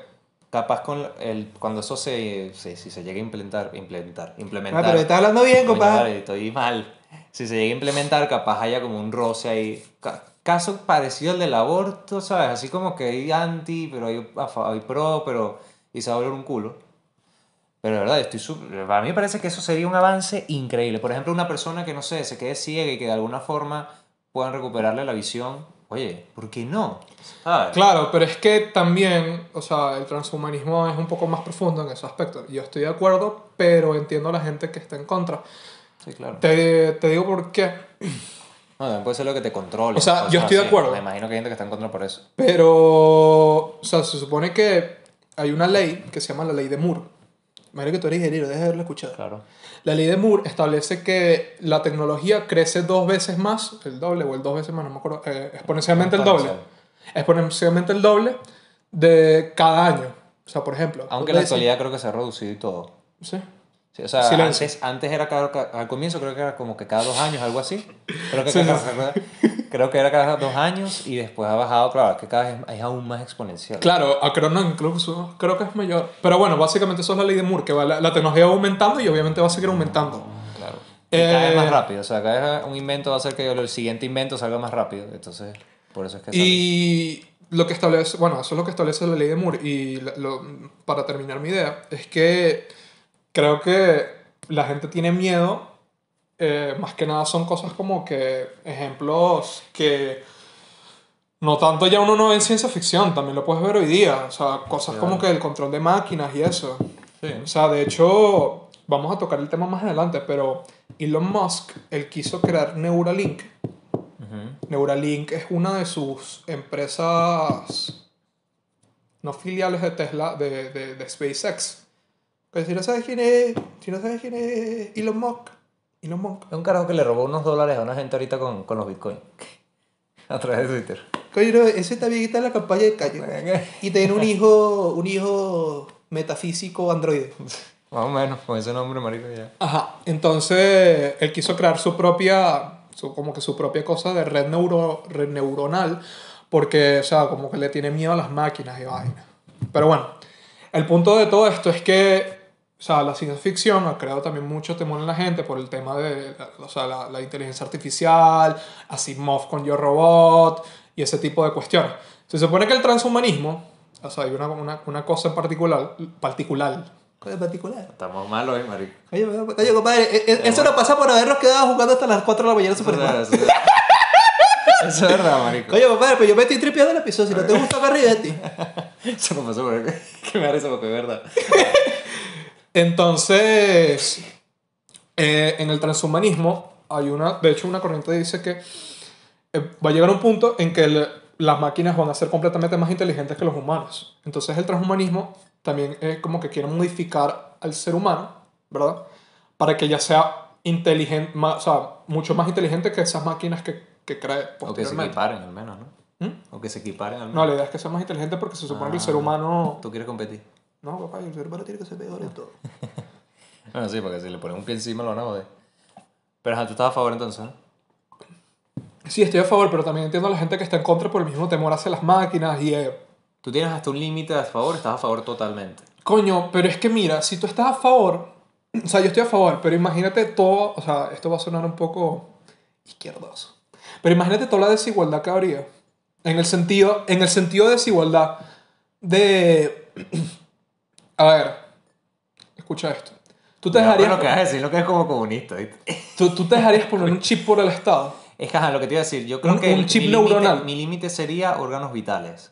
capaz con el, cuando eso se, se- si se llega a implementar, implementar, implementar. Ah, pero estás hablando bien, compadre. estoy mal. Si se llega a implementar, capaz haya como un roce ahí. Ca- caso parecido al del aborto, ¿sabes? Así como que hay anti, pero hay, hay pro, pero. Y se va a volver un culo. Pero de verdad, estoy súper- para mí me parece que eso sería un avance increíble. Por ejemplo, una persona que, no sé, se quede ciega y que de alguna forma puedan recuperarle la visión. Oye, ¿por qué no? ¿Sabes? Claro, pero es que también, o sea, el transhumanismo es un poco más profundo en ese aspecto. Yo estoy de acuerdo, pero entiendo a la gente que está en contra. Sí, claro. Te, te digo por qué. No, también puede ser lo que te controle. O sea, cosas yo estoy de acuerdo. Me imagino que hay gente que está en contra por eso. Pero, o sea, se supone que hay una ley que se llama la ley de Moore. Imagino que tú eres ingeniero, deja de haberlo escuchado. Claro. La ley de Moore establece que la tecnología crece dos veces más, el doble o el dos veces más, no me acuerdo, eh, exponencialmente el doble. Exponencial. exponencialmente el doble de cada año. O sea, por ejemplo. Aunque en la actualidad creo que se ha reducido y todo. Sí. Sí, o sea, Silencio. antes, antes era cada, ca- al comienzo creo que era como que cada dos años, algo así. Creo que, Sí, cada- sí, creo que era cada dos años y después ha bajado, claro, que cada vez es aún más exponencial. Claro, a creo, no, incluso creo que es mayor. Pero bueno, básicamente eso es la ley de Moore, que va, la, la tecnología va aumentando y obviamente va a seguir aumentando. Claro. Y cada vez Eh, más rápido, o sea, cada vez un invento va a hacer que el siguiente invento salga más rápido. Entonces, por eso es que sale. Y lo que establece, bueno, eso es lo que establece la ley de Moore. Y lo- para terminar mi idea, es que creo que la gente tiene miedo, eh, más que nada son cosas como que ejemplos que no tanto ya uno no ve en ciencia ficción, también lo puedes ver hoy día. O sea, cosas como que el control de máquinas y eso. Sí. O sea, de hecho, vamos a tocar el tema más adelante, pero Elon Musk, él quiso crear Neuralink. Ujú. Neuralink es una de sus empresas no filiales de Tesla, de, de, de SpaceX. Si no sabes quién es, si no sabes quién es Elon Musk, Elon Musk. Es un carajo que le robó unos dólares a una gente ahorita con, con los bitcoins. A través de Twitter. Coño, no, ese también está en la campaña de calle. Y tiene un hijo, un hijo metafísico androide. Más o menos, con ese nombre, marico, ya. Ajá, entonces él quiso crear su propia, su, como que su propia cosa de red, neuro, red neuronal, porque, o sea, como que le tiene miedo a las máquinas y vaina. Pero bueno, el punto de todo esto es que, o sea, la ciencia ficción ha creado también mucho temor en la gente por el tema de, o sea, la, la inteligencia artificial, Asimov con Yo Robot y ese tipo de cuestiones. Se supone que el transhumanismo, o sea, hay una, una, una cosa en particular, particular, cosa particular, Estamos malos, eh, marico. Oye, oye, compadre, e- e- eso nos pasa por habernos quedado jugando hasta las 4 de la mañana Super es Smash. verdad, eso es verdad. Marico. Oye, compadre, pero yo me estoy tripeando el episodio. Si no te gusta, me ti. Eso me pasó por que me da risa porque es verdad. Entonces, eh, en el transhumanismo hay una, de hecho, una corriente dice que eh, va a llegar un punto en que el- las máquinas van a ser completamente más inteligentes que los humanos. Entonces, el transhumanismo también es como que quiere modificar al ser humano, ¿verdad? Para que ya sea inteligente, más, o sea, mucho más inteligente que esas máquinas que, que cree O que se equiparen al menos, ¿no? ¿Mm? O que se equiparen al No, la idea es que sea más inteligente porque se supone que el Ah. ser humano... Tú quieres competir. No, papá, el ser humano tiene que ser peor en todo. Bueno, sí, porque si le pones un pie encima lo van a joder. Pero ajá, tú estás a favor entonces, ¿no? Sí, estoy a favor, pero también entiendo a la gente que está en contra por el mismo temor hacia las máquinas y... eh, Tú tienes hasta un límite a favor, estás a favor totalmente. coño, pero es que mira, si tú estás a favor... O sea, yo estoy a favor, pero imagínate todo... O sea, esto va a sonar un poco izquierdoso. Pero imagínate toda la desigualdad que habría. En el sentido, en el sentido de desigualdad de... A ver, escucha esto. Tú te, dejarías, lo que vas a decir, lo que es como comunista, tú, tú te dejarías poner un chip por el Estado. Es que, ajá, lo que te iba a decir, yo creo Un- que un el- chip mi neuronal. Mi límite sería órganos vitales,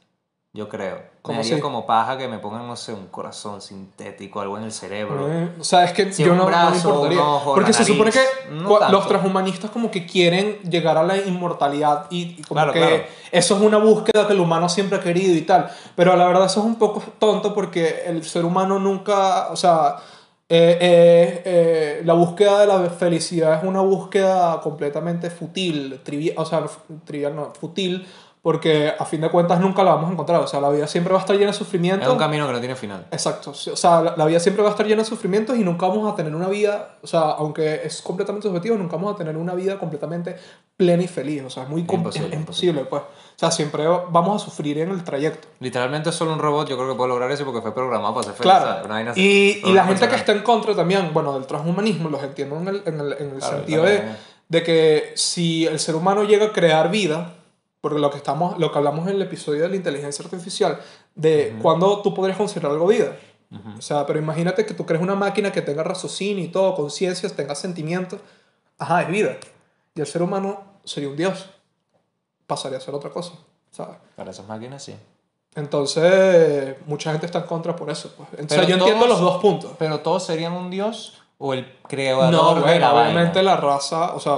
yo creo. ¿Cómo me daría así? como paja que me pongan, no sé, un corazón sintético, algo en el cerebro. Eh, O sea, es que yo un no, no me brazo, importaría. un ojo, Porque se supone que no los transhumanistas como que quieren llegar a la inmortalidad y, y como Claro, que claro. eso es una búsqueda que el humano siempre ha querido y tal. Pero la verdad eso es un poco tonto porque el ser humano nunca, o sea, eh, eh, eh, la búsqueda de la felicidad es una búsqueda completamente fútil, trivial, o sea, trivial no, fútil, porque a fin de cuentas nunca la vamos a encontrar. O sea, la vida siempre va a estar llena de sufrimiento. Es un camino que no tiene final. Exacto, o sea, la, la vida siempre va a estar llena de sufrimientos y nunca vamos a tener una vida, o sea, aunque es completamente subjetivo, nunca vamos a tener una vida completamente plena y feliz, o sea, es muy Imposible, es imposible, pues. O sea, siempre vamos a sufrir en el trayecto. Literalmente solo un robot yo creo que puede lograr eso porque fue programado para ser feliz. Claro, y, y la gente que está en contra también, bueno, del transhumanismo, los entiendo en el, en el, en el Claro, sentido de, de que si el ser humano llega a crear vida, porque lo que, estamos, lo que hablamos en el episodio de la inteligencia artificial, de cuándo tú podrías considerar algo vida. O sea, pero imagínate que tú crees una máquina que tenga raciocinio y todo, conciencias, tenga sentimientos. Ajá, es vida. Y el ser humano sería un dios. Pasaría a ser otra cosa, ¿sabes? Para esas máquinas sí. Entonces, mucha gente está en contra por eso. Pues. Entonces, Pero yo entiendo todos- los dos puntos. Pero todos serían un dios o el creador No, de bueno, la obviamente vaina. la raza, o sea,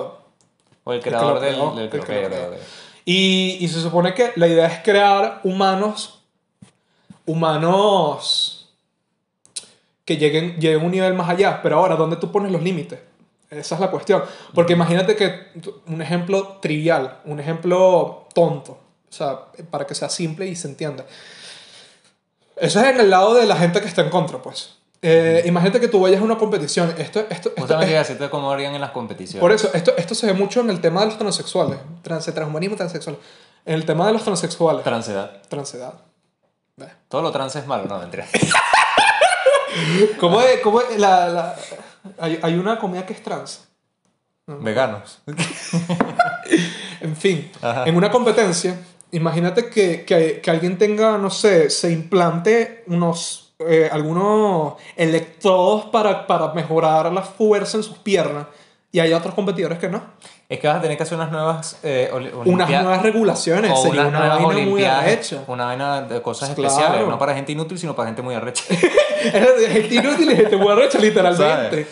O el creador lo del, creó, del el que Y, y se supone que la idea es crear humanos, humanos que lleguen, lleguen a un nivel más allá. Pero ahora, ¿dónde tú pones los límites? Esa es la cuestión. Porque imagínate que un ejemplo trivial, un ejemplo tonto. O sea, para que sea simple y se entienda. Eso es en el lado de la gente que está en contra, pues. Eh, imagínate que tú vayas a una competición. Esto, esto, esto Justamente es- a decirte cómo harían en las competiciones. por eso, esto, esto se ve mucho en el tema de los transexuales. Trans, transhumanismo transexual. En el tema de los transexuales. Transedad. Transedad. Todo lo trans es malo, no, mentira. ¿Cómo es? ¿Cómo es? La, la- hay, hay una comida que es trans. Veganos. En fin, Ajá. en una competencia, imagínate que, que, que alguien tenga, no sé, se implante unos, eh, algunos electrodos para, para mejorar la fuerza en sus piernas y hay otros competidores que no. Es que vas a tener que hacer unas nuevas eh, Unas nuevas regulaciones, o sería unas una nuevas vaina muy arrecha. Una vaina de cosas Claro. especiales, no para gente inútil, sino para gente muy arrecha. Gente inútil y gente muy arrecha, literalmente.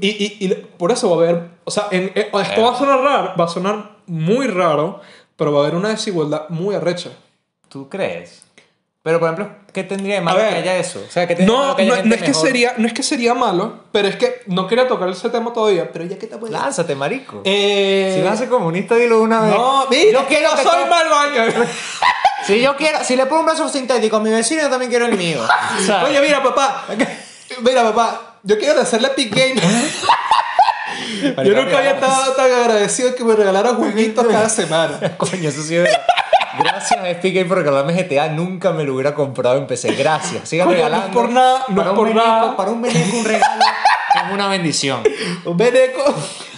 Y, y, y por eso va a haber, o sea, en- eh, esto va a sonar raro, va a sonar muy raro, pero va a haber una desigualdad muy arrecha. ¿Tú crees? Pero, por ejemplo, ¿qué tendría de malo ver, que haya eso? O sea, ¿qué No, que haya no, no es que mejor? sería, no es que sería malo, pero es que no quería tocar ese tema todavía, pero ya que te puedes... Lánzate, marico. Eh, si vas a ser comunista, dilo una vez. No, mira, Yo quiero no que soy todo- malvaña. Si yo quiero, si le pongo un brazo sintético a mi vecino, yo también quiero el mío. Oye, mira, papá. Mira, papá. Yo quiero hacerle Epic Game. yo nunca había estado tan agradecido que me regalaran jueguitos cada semana. Coño, eso sí es verdad. Gracias a Epic Game por regalarme GTA. Nunca me lo hubiera comprado en PC. Gracias. Sigan Coño, no es regalando. por nada, no es por nada. Para un veneco un regalo es una bendición. Un veneco.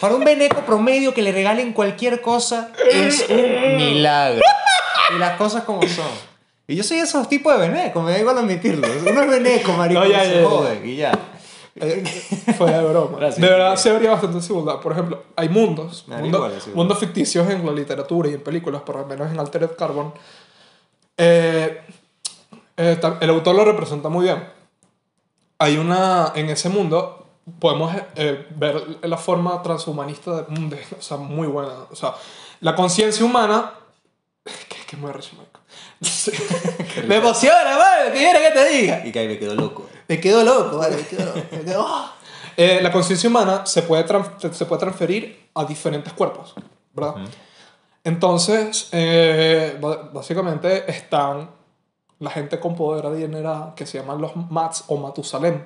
Para un veneco promedio que le regalen cualquier cosa es un milagro. Y las cosas como son. Y yo soy esos tipos de veneco, me da igual admitirlo. Uno es veneco, marico, No, ya, ya, ya. y ya. Eh, Fue de broma. Gracias. de verdad, sí habría bastante desigualdad. Por ejemplo, hay mundos, Me mundo- igual mundos ficticios en la literatura y en películas, por lo menos en Altered Carbon. Eh, eh, el autor lo representa muy bien. Hay una, en ese mundo, podemos eh, ver la forma transhumanista del mundo, o sea, muy buena. O sea, la conciencia humana, que, que marico. Sí. Me emociona, madre, ¿qué quieres que te diga? Y que ahí me quedo loco. Me quedo loco, vale, me quedo loco. me quedo- ¡Ah! Eh, la conciencia humana se puede, se puede transferir a diferentes cuerpos, ¿verdad? Entonces, eh, básicamente están la gente con poder adinerada que se llaman los Mats o Matusalem.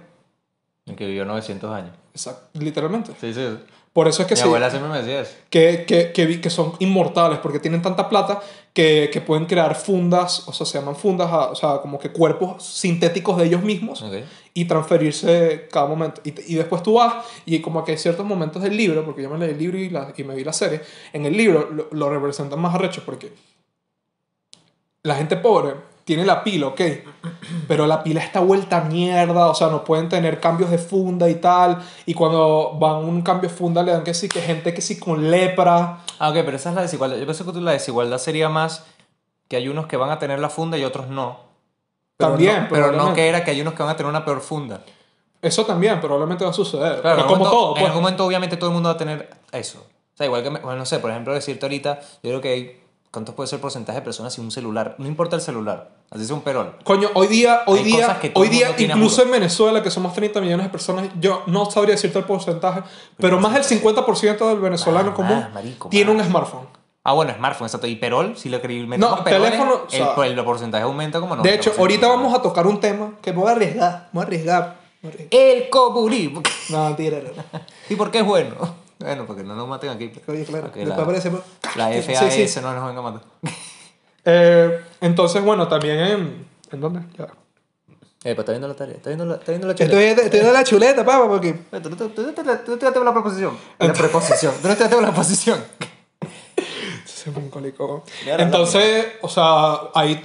El que vivió 900 años. Exacto, literalmente. Sí, sí. Por eso es que, Mi sí, abuela siempre me decía eso. que, que, que, son inmortales, porque tienen tanta plata que, que pueden crear fundas, o sea, se llaman fundas, a- o sea, como que cuerpos sintéticos de ellos mismos. Y transferirse cada momento. Y, y después tú vas y como que hay ciertos momentos del libro, porque yo me leí el libro y, la- y me vi la serie, en el libro lo, lo representan más arrecho porque la gente pobre tiene la pila, ok, pero la pila está vuelta a mierda, o sea, no pueden tener cambios de funda y tal, y cuando van a un cambio de funda le dan que sí, que gente que sí con lepra. Ah, ok, pero esa es la desigualdad. Yo pensé que la desigualdad sería más que hay unos que van a tener la funda y otros no. Pero También, no, pero no que era que hay unos que van a tener una peor funda. Eso también probablemente va a suceder, Claro, pero en como momento- todo, En pues. algún momento, obviamente, todo el mundo va a tener eso. O sea, igual que, bueno, no sé, por ejemplo, decirte ahorita, yo creo que hay, ¿cuánto puede ser el porcentaje de personas sin un celular? No importa el celular, así sea un perol. Coño, hoy día, hoy Hay día, hoy día incluso en Venezuela, que somos 30 millones de personas, yo no sabría decirte el porcentaje, pero más del 50% del venezolano Más, común más, marico, tiene más. un smartphone. Ah, bueno, smartphone, exacto. Y perol, si le creí, No, teléfono, o el, sea, el, porcentaje aumenta como no. De hecho, ahorita vamos a tocar un tema que me voy a arriesgar, me voy a arriesgar. me voy a arriesgar. El comunismo. No, mentira, no. ¿Y por qué es bueno? Bueno, porque no nos maten aquí. Oye, claro, Porque después la, aparece... la Sí, FAS sí. no nos venga a matar. Eh, entonces, bueno, también en... ¿En dónde? Ya. Eh, pues está viendo la tarea, está viendo la, está viendo la Estoy, chuleta. estoy dando la chuleta, papá, porque... Tú, tú, tú, la proposición. La preposición. Tú no con la posición. Se me encolicó. La Entonces, o sea, ahí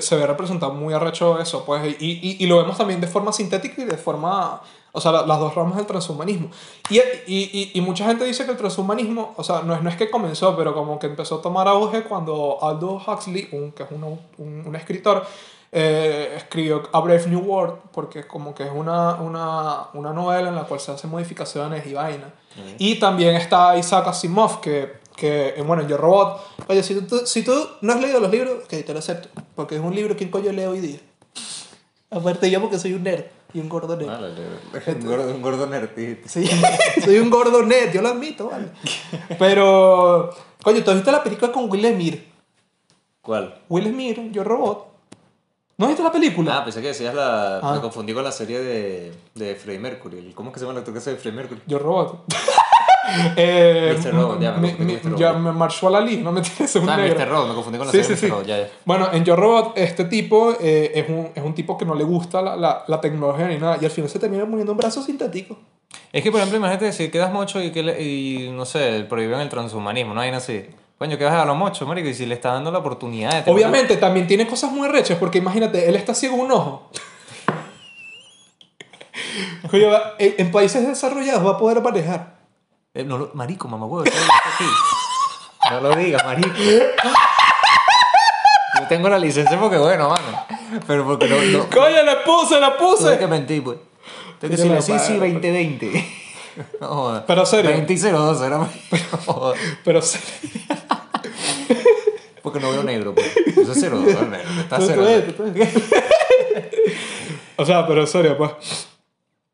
se ve representado muy arrecho eso, pues, y, y, y lo vemos también de forma sintética y de forma, o sea, la- las dos ramas del transhumanismo. Y, y, y, y mucha gente dice que el transhumanismo, o sea, no es, no es que comenzó, pero como que empezó a tomar auge cuando Aldous Huxley, un, que es un, un, un escritor, eh, escribió A Brave New World, porque como que es una, una, una novela en la cual se hacen modificaciones y vaina. Y también está Isaac Asimov, que, que eh, bueno, Yo Robot. Oye, si tú, si tú no has leído los libros, que te lo acepto, porque es un libro que coño leo hoy día. Aparte yo porque soy un nerd y un gordo nerd. un gordo, un gordo nerd. Sí, soy un gordo nerd, yo lo admito, vale. Pero, coño, ¿tú has visto la película con Will Smith? ¿Cuál? Will Smith, Yo Robot. ¿No has visto la película? Ah, pensé que decías la... Ah. Me confundí con la serie de, de Freddie Mercury. El- ¿Cómo es que se llama el actor que hace de Freddie Mercury? Yo Robot. eh, Mr. Robot, ya, me confundí con Mr. ya Marshall Ali, no me tienes un Ah, negro. Mr. Robot, me confundí con la Sí, serie sí. Mr. Robot, ya, ya. Bueno, en Yo Robot, este tipo eh, es, un, es un tipo que no le gusta la, la, la tecnología ni nada. Y al final se termina poniendo un brazo sintético. Es que, por ejemplo, imagínate si quedas mocho y, que le- y no sé, prohíben el transhumanismo, ¿no? Hay así. Coño, que vas a los mochos, marico, y si le está dando la oportunidad de tener- Obviamente, también tiene cosas muy rechas, porque imagínate, él está ciego un ojo. Coño, en, en países desarrollados va a poder manejar. Eh, no lo- marico, mamá, huevo, ¿qué dices aquí? No lo digas, marico. Yo tengo la licencia porque, bueno, mano. Pero porque no. no ¡Coño, la puse, la tuve que puse! mentir, pues. Tengo que decirle, sí, sí, madre. 2020. No jodas. Pero serio. 20 y 02, era. No. Pero sí. Porque no veo negro, pues. Eso es 02, al menos. Está Tú- tú 0. ves, tú ves. O sea, pero serio, pues.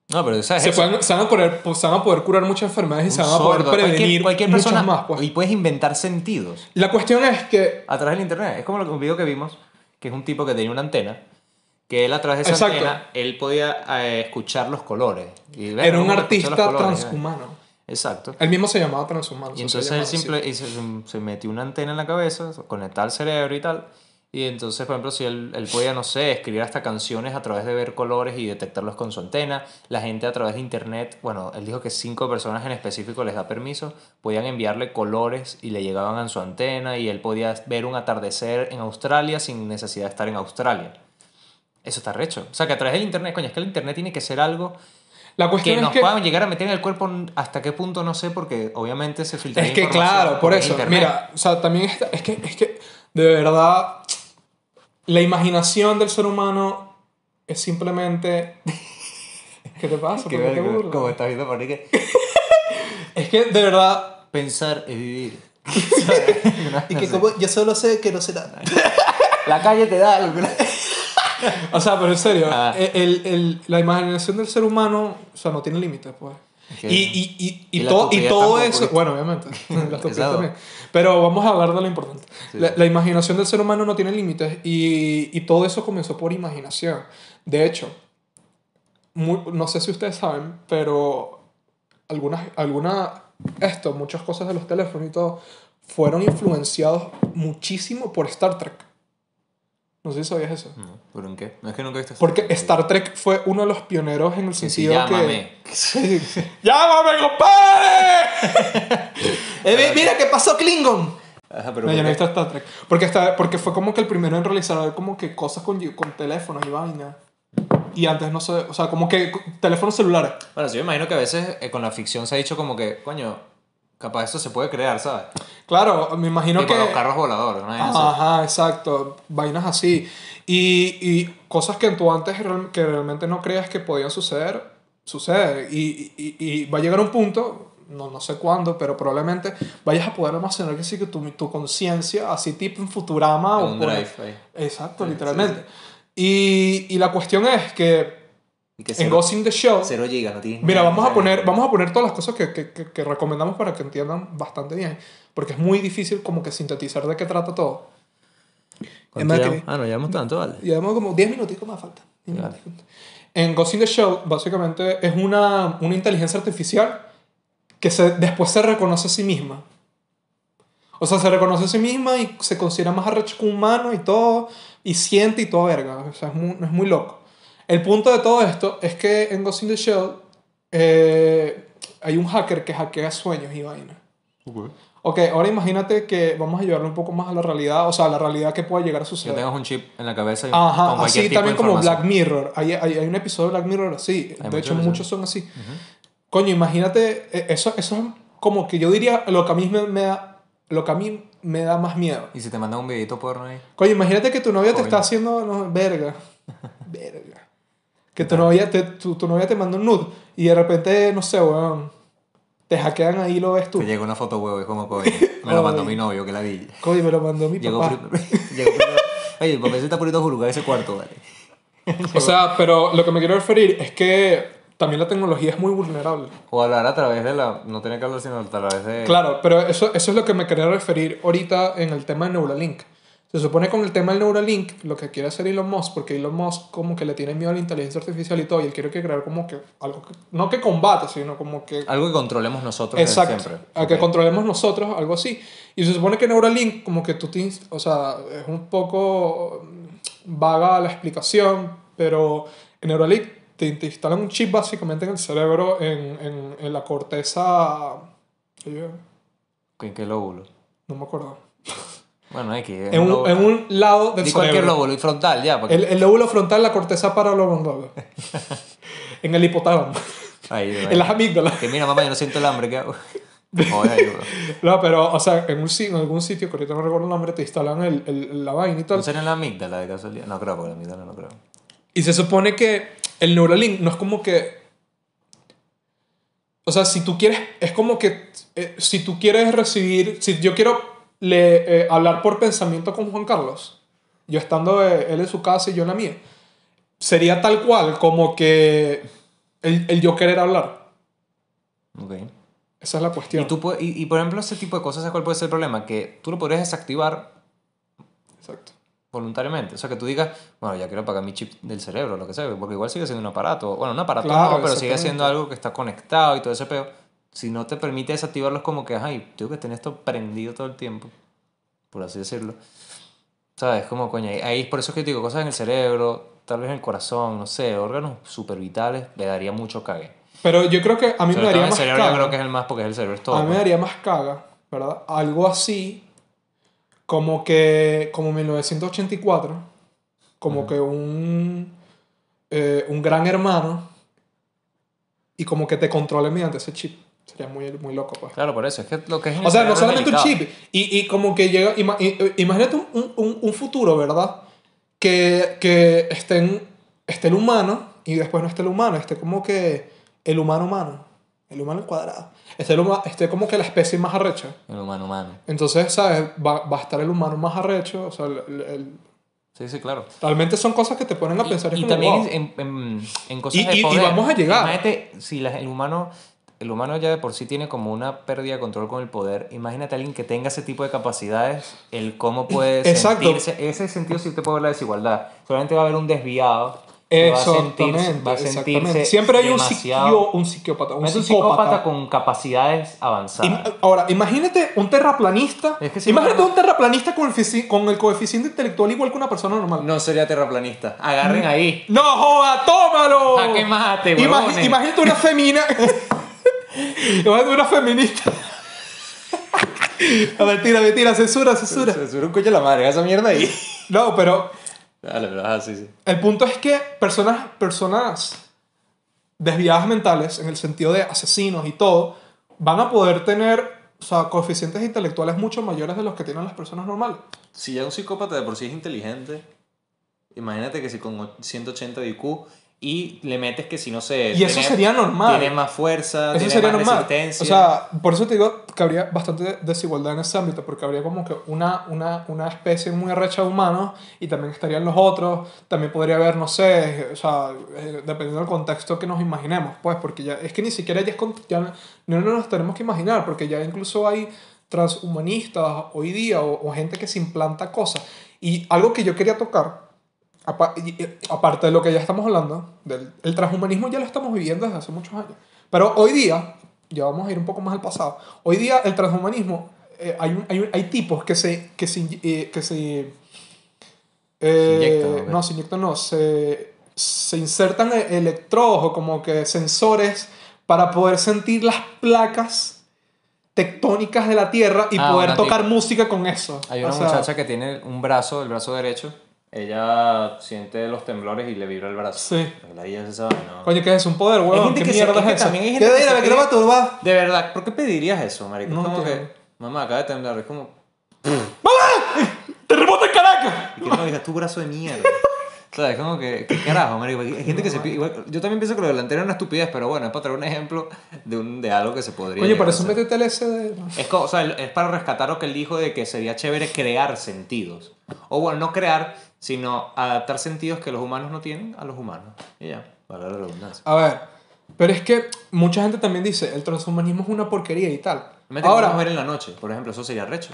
No, pero ¿sabes? Se, eso? pueden- se, van a poder, pues, se van a poder curar muchas enfermedades y se van a poder sordo, prevenir cualquier, cualquier muchas persona. más, pues. Y puedes inventar sentidos La cuestión es que a través del internet. Es como lo- un video que vimos, que es un tipo que tenía una antena, que él a través de esa Exacto. antena, él podía eh, escuchar los colores. Y era un artista colores, transhumano. Exacto. Él mismo se llamaba transhumano. Y entonces él simple, y se, se metió una antena en la cabeza, conectaba al cerebro y tal. Y entonces, por ejemplo, si él, él podía, no sé, escribir hasta canciones a través de ver colores y detectarlos con su antena, la gente a través de internet, bueno, él dijo que cinco personas en específico les da permiso, podían enviarle colores y le llegaban a su antena y él podía ver un atardecer en Australia sin necesidad de estar en Australia. Eso está recho. O sea, que a través del internet, coño, es que el internet tiene que ser algo La que cuestión nos es que... puedan llegar a meter en el cuerpo hasta qué punto no sé porque obviamente se filtra Es que claro, por eso, mira, o sea, también está, es que, es que de verdad la imaginación del ser humano es simplemente... ¿Qué te pasa? ¿Por qué te burlas? como estás viendo por ahí que Es que de verdad... pensar es vivir Y que como yo solo sé que no sé nada. la calle te da algo O sea, pero en serio, Ah. el, el- la imaginación del ser humano, o sea, no tiene límites, pues. Que- Y, y, y, y, todo, y todo eso, bueno, obviamente, la estupidez Exacto. también. Pero vamos a hablar de lo importante. Sí. La, la imaginación del ser humano no tiene límites y, y todo eso comenzó por imaginación. De hecho, mu- no sé si ustedes saben, pero algunas, algunas, esto, muchas cosas de los teléfonos y todo, fueron influenciados muchísimo por Star Trek. No sé si sabías eso. no, ¿pero en qué? no es que nunca he visto eso. Porque Star Trek fue uno de los pioneros en el Sí, sí, sentido que... llámame. ¡Llámame, compadre! Eh, mi- mira, ¿qué pasó, Klingon? Ajá, pero No, yo no he visto Star Trek. Porque, está, porque fue como que el primero en realizar como que cosas con, con teléfonos y vaina. Y antes no sé, o sea, como que teléfonos celulares. bueno sí, yo me imagino que a veces eh, con la ficción se ha dicho como que coño capaz eso se puede crear ¿sabes? Claro, me imagino Tipo que... los carros voladores ¿no? Ajá, exacto. Vainas así. Y, y cosas que tú antes que realmente no creías que podían suceder, suceden. Y, y, y va a llegar un punto, no, no sé cuándo, pero probablemente vayas a poder almacenar que sí que tu, tu conciencia, así tipo en Futurama. o un por- drive ahí. Exacto, Sí, literalmente. Y, y la cuestión es y que en cero, Ghost in the Show... cero gigas no tienes Mira, vamos a poner, vamos a poner todas las cosas que, que, que, que recomendamos para que entiendan bastante bien. Porque es muy difícil como que sintetizar de qué trata todo. ¿Cuánto Es más llevamos? que- ah no llevamos tanto vale además como 10 minuticos más falta. Vale. En Ghost in the Show, básicamente, es una, una inteligencia artificial que se, después se reconoce a sí misma. O sea, se reconoce a sí misma y se considera más arrecho que un humano y todo, y siente y todo verga. O sea, es muy, es muy loco. El punto de todo esto es que en Ghost in the Shell eh, hay un hacker que hackea sueños y vaina. Ok, ahora imagínate que vamos a llevarlo un poco más a la realidad, o sea, a la realidad que pueda llegar a que suceder. tengas un chip en la cabeza y con Ajá, cualquier así tipo de también como información. Black Mirror. Hay, hay, hay un episodio de Black Mirror así. Hay de hecho, muchos, son así. Coño, imagínate, eh, eso, eso es como que yo diría lo que a mí me, me da, lo que a mí me da más miedo. y si te mandan un videito porno ahí Coño, imagínate que tu novia te Coño. está haciendo, no, verga, verga. Que tu novia, te, tu, tu novia te manda un nude y de repente, no sé, weón, te hackean ahí y lo ves tú. te llega una foto huevo es como coño me lo mandó mi novio que la vi Coño, me lo mandó mi llegó, papá. llegó oye el papel se está poniendo juzgar ese cuarto vale O sea, pero lo que me quiero referir es que también la tecnología es muy vulnerable. o hablar a través de la no tiene que hablar sino a través de Claro, pero eso, eso es lo que me quería referir ahorita en el tema de Neuralink. Se supone con el tema del Neuralink, lo que quiere hacer Elon Musk, porque Elon Musk como que le tiene miedo a la inteligencia artificial y todo, y él quiere que crear como que algo que, no que combate, sino como que... Algo que controlemos nosotros desde Exacto, siempre. a que Ok. controlemos nosotros, algo así. Y se supone que Neuralink, como que tú tienes, o sea, es un poco vaga la explicación, pero en Neuralink te, te instalan un chip básicamente en el cerebro, en, en, en la corteza... ¿En qué lóbulo? No me acuerdo. Bueno, hay que... En un, en un lado del Di cualquier cerebro. lóbulo, y frontal, ya. Porque... El, el lóbulo frontal, la corteza paralomboidal. en el hipotálamo. Ahí, ahí. en las amígdalas. Que mira, mamá, yo no siento el hambre, ¿qué hago? Joder. No, pero, o sea, en, un, en algún sitio, que ahorita no recuerdo el nombre, te instalan el, el- la vaina y tal. ¿No será en la amígdala de casualidad? No creo, porque la amígdala no creo. Y se supone que el Neuralink no es como que. O sea, si tú quieres. Es como que. eh, si tú quieres recibir. Si yo quiero le, eh, hablar por pensamiento con Juan Carlos, yo estando eh, él en su casa y yo en la mía, sería tal cual como que. El, el yo querer hablar. Ok. Esa es la cuestión. Y, tú y, y, por ejemplo, ese tipo de cosas, ¿sabes cuál puede ser el problema? Que tú lo podrías desactivar Exacto. voluntariamente. O sea, que tú digas, bueno, ya quiero apagar mi chip del cerebro, lo que sea, porque igual sigue siendo un aparato. Bueno, un aparato Claro, no, pero sigue siendo algo que está conectado y todo ese peo. Si no te permite desactivarlo, es como que, ay, tengo que tener esto prendido todo el tiempo, por así decirlo. ¿Sabes? Como, coño, ahí- por eso es que digo, cosas en el cerebro, tal vez en el corazón, no sé, órganos súper vitales, le daría mucho cague. Pero yo creo que a mí Sobre me daría más cerebro caga. yo creo que es el más porque es el cerebro, es todo. A mí me pues. daría más caga, ¿verdad? Algo así, como que, como 1984, como que un, eh, un gran hermano, y como que te controle mediante ese chip. Sería muy, muy loco, pues. Claro, por eso, es que lo que es O sea, no solamente un chip, y, y como que llega, ima- imagínate un, un, un futuro, ¿verdad? Que, que estén, esté el humano, y después no esté el humano, esté como que el humano humano, el humano cuadrado, esté, el huma- esté como que la especie más arrecha. El humano humano. Entonces, ¿sabes? Va, va a estar el humano más arrecho. O sea, el- el- Sí, sí, claro. realmente son cosas que te ponen a pensar. Y, y como, también wow. en, en, en cosas Y- de y- y poder. vamos a llegar. Imagínate, si la- el humano el humano ya de por sí tiene como una pérdida de control con el poder. Imagínate a alguien que tenga ese tipo de capacidades, el cómo puede Exacto. sentirse. Ese sentido sí te puede ver la desigualdad. Solamente va a haber un desviado. que Va a sentirse, Exactamente, va a exactamente. Siempre hay un, psiquio, un psicópata. Un Imagínate un psicópata. psicópata con capacidades avanzadas. Im- ahora, imagínate un terraplanista. Es que si imagínate no- un terraplanista con el, con el coeficiente intelectual igual que una persona normal. No sería terraplanista. Agarren ahí. ¡No joda! ¡Tómalo! Jaque mate, Imagi- huevones. Imagínate una femina. imagínate una feminista. A ver, tira, tira, censura, censura. Sube un coño a la madre, esa mierda ahí. No, pero Dale, pero ah, sí, sí. El punto es que personas, personas desviadas mentales, en el sentido de asesinos y todo, van a poder tener o sea, coeficientes intelectuales mucho mayores de los que tienen las personas normales. Si ya un psicópata de por sí es inteligente, imagínate que si con 180 de IQ y le metes que si no sé. Y eso sería normal. Tiene más fuerza, Eso sería más normal. resistencia. O sea, por eso te digo que habría bastante desigualdad en ese ámbito, porque habría como que una, una, una especie muy arrecha de humanos y también estarían los otros. También podría haber, no sé, o sea, eh, dependiendo del contexto que nos imaginemos, pues, porque ya es que ni siquiera ya, es ya no nos tenemos que imaginar, porque ya incluso hay transhumanistas hoy día o, o gente que se implanta cosas. Y algo que yo quería tocar aparte de lo que ya estamos hablando, del el transhumanismo ya lo estamos viviendo desde hace muchos años. Pero hoy día, ya vamos a ir un poco más al pasado, hoy día el transhumanismo, eh, hay, un- hay, un- hay tipos que se... Que se, eh, que se eh, no, se inyectan, no, se, se insertan e- electrodos o como que sensores para poder sentir las placas tectónicas de la Tierra y Ah, poder tocar música con eso. Hay O una sea, muchacha que tiene un brazo, el brazo derecho. Ella siente los temblores y le vibra el brazo. Sí. La ella se sabe, ¿no? Coño, ¿qué es un poder, weón? gente ¿Qué que mierda es que es eso? también hay gente ¿Qué que ¿Me quiero cree- masturbar? De verdad, ¿por qué pedirías eso, marico? No es como que, mamá, acaba de temblar. Es como, ¡Terremoto en Caracas! y que no digas tu brazo de mierda. ¿Sabes? Como que, ¿qué carajo, marico? Hay gente que se pide. igual- yo también pienso que lo delantero es una estupidez, pero bueno, es para traer un ejemplo de, un, de algo que se podría. Por a eso métete el SD. Es, co- o sea, es para rescatar lo que él dijo de que sería chévere crear sentidos. O bueno, no crear, sino adaptar sentidos que los humanos no tienen a los humanos. Y ya, para la redundancia. A ver, pero es que mucha gente también dice, el transhumanismo es una porquería y tal. Ahora, Ahora, mujer en la noche, por ejemplo, eso sería recho.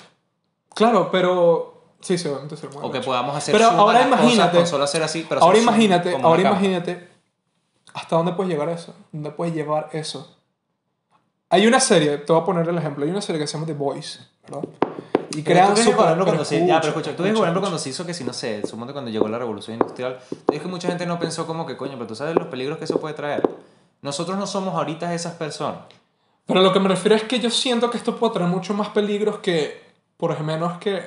claro, pero Sí, sería muy O que podamos hacer Pero a ahora cosas imagínate- con solo hacer así, pero ahora imagínate, ahora una imagínate hasta dónde puedes llegar eso. ¿Dónde puedes llevar eso? Hay una serie, te voy a poner el ejemplo, hay una serie que se llama The Voice, ¿verdad? Y crean tú super- ejemplo, cuando se, ya, pero escucha, tú ves, por ejemplo, cuando se hizo que si no sé, suponte cuando llegó la revolución industrial, tú ves que mucha gente no pensó como que coño, pero tú sabes los peligros que eso puede traer. Nosotros no somos ahorita esas personas. Pero lo que me refiero es que yo siento que esto puede traer mucho más peligros que, por lo menos que...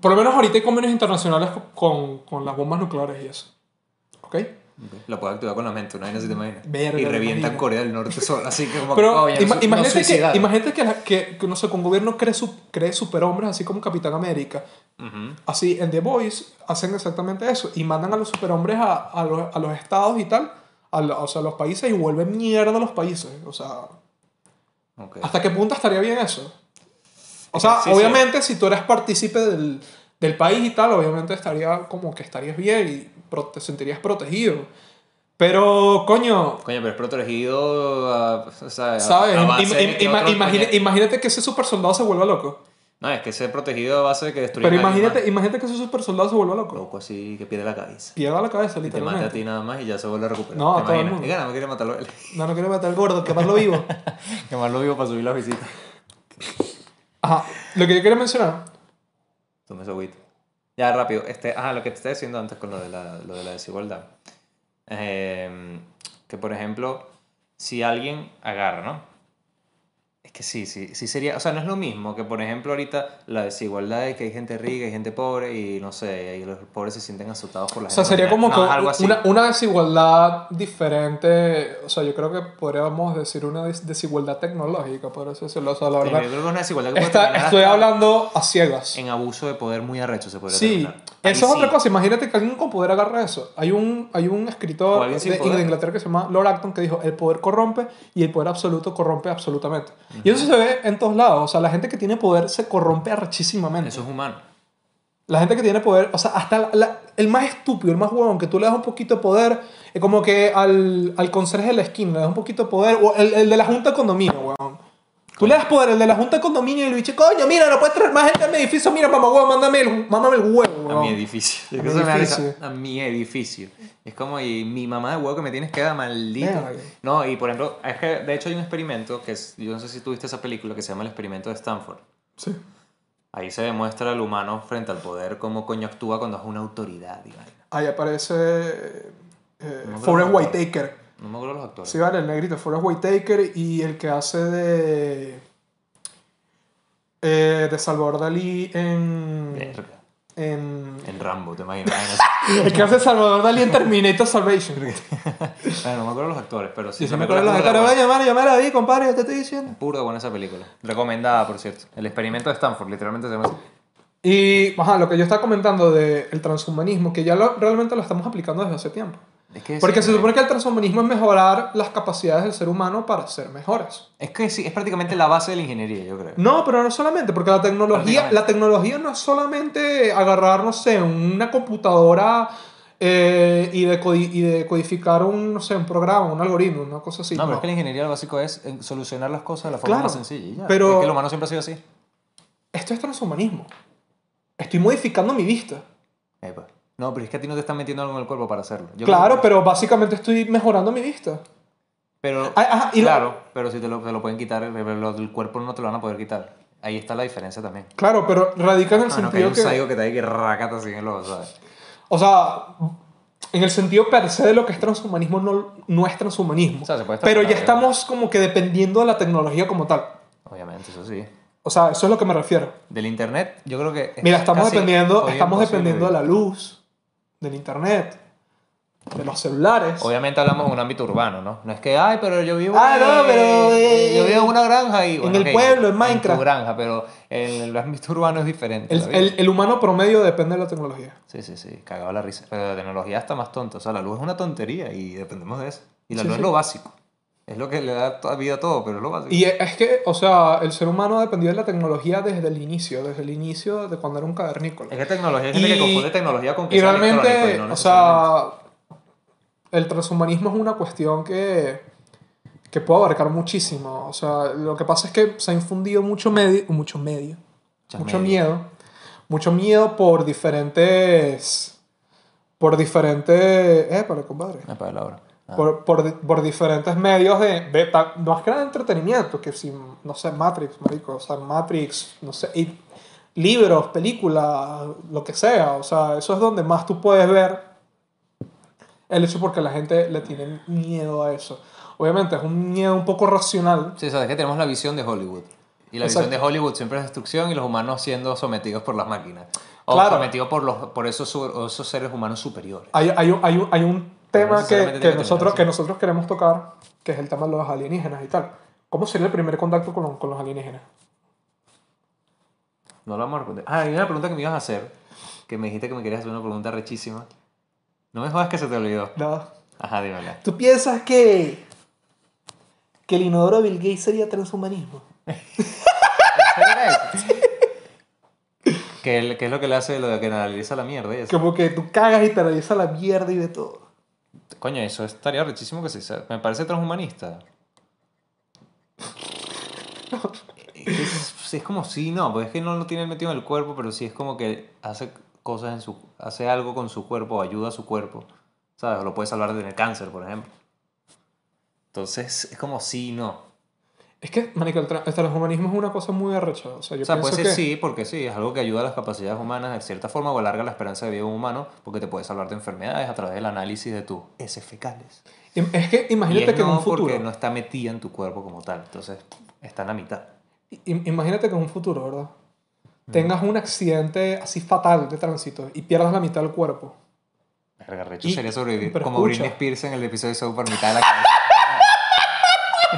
Por lo menos ahorita hay convenios internacionales con, con las bombas nucleares y eso. ¿Ok? Lo puede activar con la mente, una vaina así te imaginas. Verga, y revientan. Corea del Norte solo, así que como Pero que, coño, ima- nos- imagínate, que, imagínate que, la- que, que, no sé, un gobierno cree, su, cree superhombres, así como Capitán América. Ujú. Así, en The Voice hacen exactamente eso. Y mandan a los superhombres a, a, los, a los estados y tal, a, lo- o sea, a los países, y vuelven mierda a los países. O sea, Ok. ¿hasta qué punto estaría bien eso? O sea, sí, obviamente, si tú eres partícipe del, del país y tal, obviamente estaría como que estarías bien y te sentirías protegido. Pero, coño, Coño, pero es protegido, o sea, ¿sabes? a base im- coño- imagínate que ese super soldado se vuelva loco. No, es que ser protegido a base de que destruyan Pero imagínate, imagínate que ese super soldado se vuelva loco. Loco así, que pierde la cabeza. Pierda la cabeza, Y te mate a literalmente. ti nada más y ya se vuelve a recuperar. No, ¿Te a todo el mundo. Y gana, no quiere matarlo él. No, no quiero matar al gordo, quemarlo vivo. que más lo vivo para subir las visitas. Ajá, lo que yo quería mencionar. Tome ese agüita. Ya, rápido. Este, ajá, lo que te estaba diciendo antes con lo de la, desigualdad. Eh, que, por ejemplo, si alguien agarra, ¿no? Es que sí, sí, sí sería... O sea, no es lo mismo que, por ejemplo, ahorita la desigualdad de que hay gente rica y gente pobre y, no sé, y los pobres se sienten asustados por la O sea, gente sería como que No, algo así. una, una desigualdad diferente. O sea, yo creo que podríamos decir una des- desigualdad tecnológica, por eso decirlo. O sea, la Sí, yo verdad. creo que es una desigualdad que puede estoy hablando a ciegas. En abuso de poder muy arrecho se podría Sí, terminar. Ahí eso es sí. otra cosa. Imagínate que alguien con poder agarra eso. Hay un, hay un escritor de, de Inglaterra que se llama Lord Acton que dijo: el poder corrompe y el poder absoluto corrompe absolutamente. Y eso se ve en todos lados. O sea, la gente que tiene poder se corrompe arrechísimamente. Eso es humano. La gente que tiene poder, o sea, hasta la- la- el más estúpido, el más huevón, que tú le das un poquito de poder, es como que al, al conserje de la esquina le das un poquito de poder, o el, el de la junta de condominio, huevón. Tú le das poder, el de la junta de condominio, y le dices, coño, mira, no puedes traer más gente a mi edificio, mira, mamá huevón, mándame el, mándame el huevo, A mi edificio. A mi edificio. A mi edificio. Es como, y mi mamá de huevo que me tienes que dar, maldito. Verga. No, y por ejemplo, es que de hecho hay un experimento que es, yo no sé si tuviste esa película que se llama El experimento de Stanford. Sí. Ahí se demuestra al humano frente al poder cómo coño actúa cuando es una autoridad. y vaina. Ahí aparece eh, No me Forrest. Whitaker. No me acuerdo los actores. Sí, vale, el negrito, Forrest Whitaker y el que hace de... eh, de Salvador Dalí en... Verga. En En Rambo, te imaginas. El que hace Salvador Dalí en Terminator Salvation. Bueno, no me acuerdo los actores, pero sí. Y se la me acuerdan los actores. buena. Vaya, llamar, llamar a David, compadre, yo te estoy diciendo. Pura buena esa película. Recomendada, por cierto. El experimento de Stanford, literalmente se llama así. Y ajá, lo que yo estaba comentando del transhumanismo, que ya lo- realmente lo estamos aplicando desde hace tiempo. Es que Porque se supone que el transhumanismo es mejorar las capacidades del ser humano para ser mejores. Es que sí, es prácticamente la base de la ingeniería, yo creo. No, pero no solamente, porque la tecnología, la tecnología no es solamente agarrar, no sé, una computadora eh, y, decodi- y decodificar un, no sé, un programa, un algoritmo, una cosa así. no, pero no. es que la ingeniería lo básico es eh, solucionar las cosas de la forma Claro, más sencilla. y ya. pero- Es que el humano siempre ha sido así. Esto es transhumanismo. Estoy modificando mi vista. Epa. No, pero es que a ti no te están metiendo algo en el cuerpo para hacerlo. Yo claro, creo pero básicamente estoy mejorando mi vista. Pero, Ah, ajá, y la- claro, pero si te lo, te lo pueden quitar, el, el- cuerpo no te lo van a poder quitar. Ahí está la diferencia también. Claro, pero radica en el Ah, no, que hay sentido un que... saigo que te hay que racata así en el ojo, ¿sabes? O sea, en el sentido per se de lo que es transhumanismo no, no es transhumanismo. O sea, se puede pero ya estamos como que dependiendo de la tecnología como tal. Obviamente, eso sí. O sea, eso es lo que me refiero. Del internet, yo creo que. Mira, estamos dependiendo, estamos dependiendo de la luz, del internet, de los celulares. Obviamente hablamos en un ámbito urbano, ¿no? No es que, ay, pero yo vivo, Ah, no, pero, eh, yo vivo en una granja y... en el pueblo, en Minecraft. tu granja, pero en el ámbito urbano es diferente. El, el- el humano promedio depende de la tecnología. Sí, sí, sí, cagado la risa. Pero la tecnología está más tonta. O sea, la luz es una tontería y dependemos de eso. Y la Sí, luz sí. es lo básico. Es lo que le da vida a todo, pero es lo básico. Y es que, o sea, el ser humano dependió de la tecnología desde el inicio, desde el inicio de cuando era un cavernícola. Es que tecnología, hay gente que confunde tecnología con que Y realmente, y no o sea, el transhumanismo es una cuestión que, que puede abarcar muchísimo. O sea, lo que pasa es que se ha infundido mucho medio, mucho medio, mucho miedo. Mucho miedo por diferentes. Por diferentes. Eh, para compadre. Me apaga la hora. Ah. Por, por, por diferentes medios de, de ta- más que nada de entretenimiento, que si, no sé, Matrix, marico, o sea, Matrix, no sé, y libros, películas, lo que sea, o sea, eso es donde más tú puedes ver el hecho porque la gente le tiene miedo a eso. Obviamente es un miedo un poco racional, Sí, sabes que tenemos la visión de Hollywood. Y la Exacto. visión de Hollywood siempre es destrucción y los humanos siendo sometidos por las máquinas. O Claro. sometidos por, los, por esos, esos seres humanos superiores. hay, hay, hay, un, hay un tema que, necesariamente que que nosotros, que nosotros queremos tocar, que es el tema de los alienígenas y tal. ¿Cómo sería el primer contacto con, con los alienígenas? No lo vamos a responder. Ah, hay una pregunta que me ibas a hacer. Que me dijiste que me querías hacer una pregunta rechísima. No me jodas que se te olvidó. Nada. Ajá, dímela. ¿Tú piensas que, que el inodoro Bill Gates sería transhumanismo? ¿Qué, el- qué es lo que le hace lo de que analiza la mierda y eso? Como que tú cagas y te analiza la mierda y de todo. Coño, eso estaría rechísimo que se hizo. Me parece transhumanista. Es, es como sí, no, pues es que no lo tiene metido en el cuerpo, pero sí es como que hace cosas en su. hace algo con su cuerpo, ayuda a su cuerpo. ¿Sabes? O lo puede salvar de tener cáncer, por ejemplo. Entonces, es como sí, no. Es que, marico, el, tra- el transhumanismo es una cosa muy arrecha. O sea, yo O sea, puede ser que... sí, porque sí, es algo que ayuda a las capacidades humanas de cierta forma o alarga la esperanza de vida de un humano, porque te puede salvar de enfermedades a través del análisis de tus heces fecales. Es que imagínate es que en no un futuro... porque no está metida en tu cuerpo como tal, entonces está en la mitad. im- Imagínate que en un futuro, ¿verdad? Tengas un accidente así fatal de tránsito y pierdas la mitad del cuerpo. Verga, recho sería sobrevivir como escucha. Britney Spears en el episodio de South Park, mitad de la cabeza.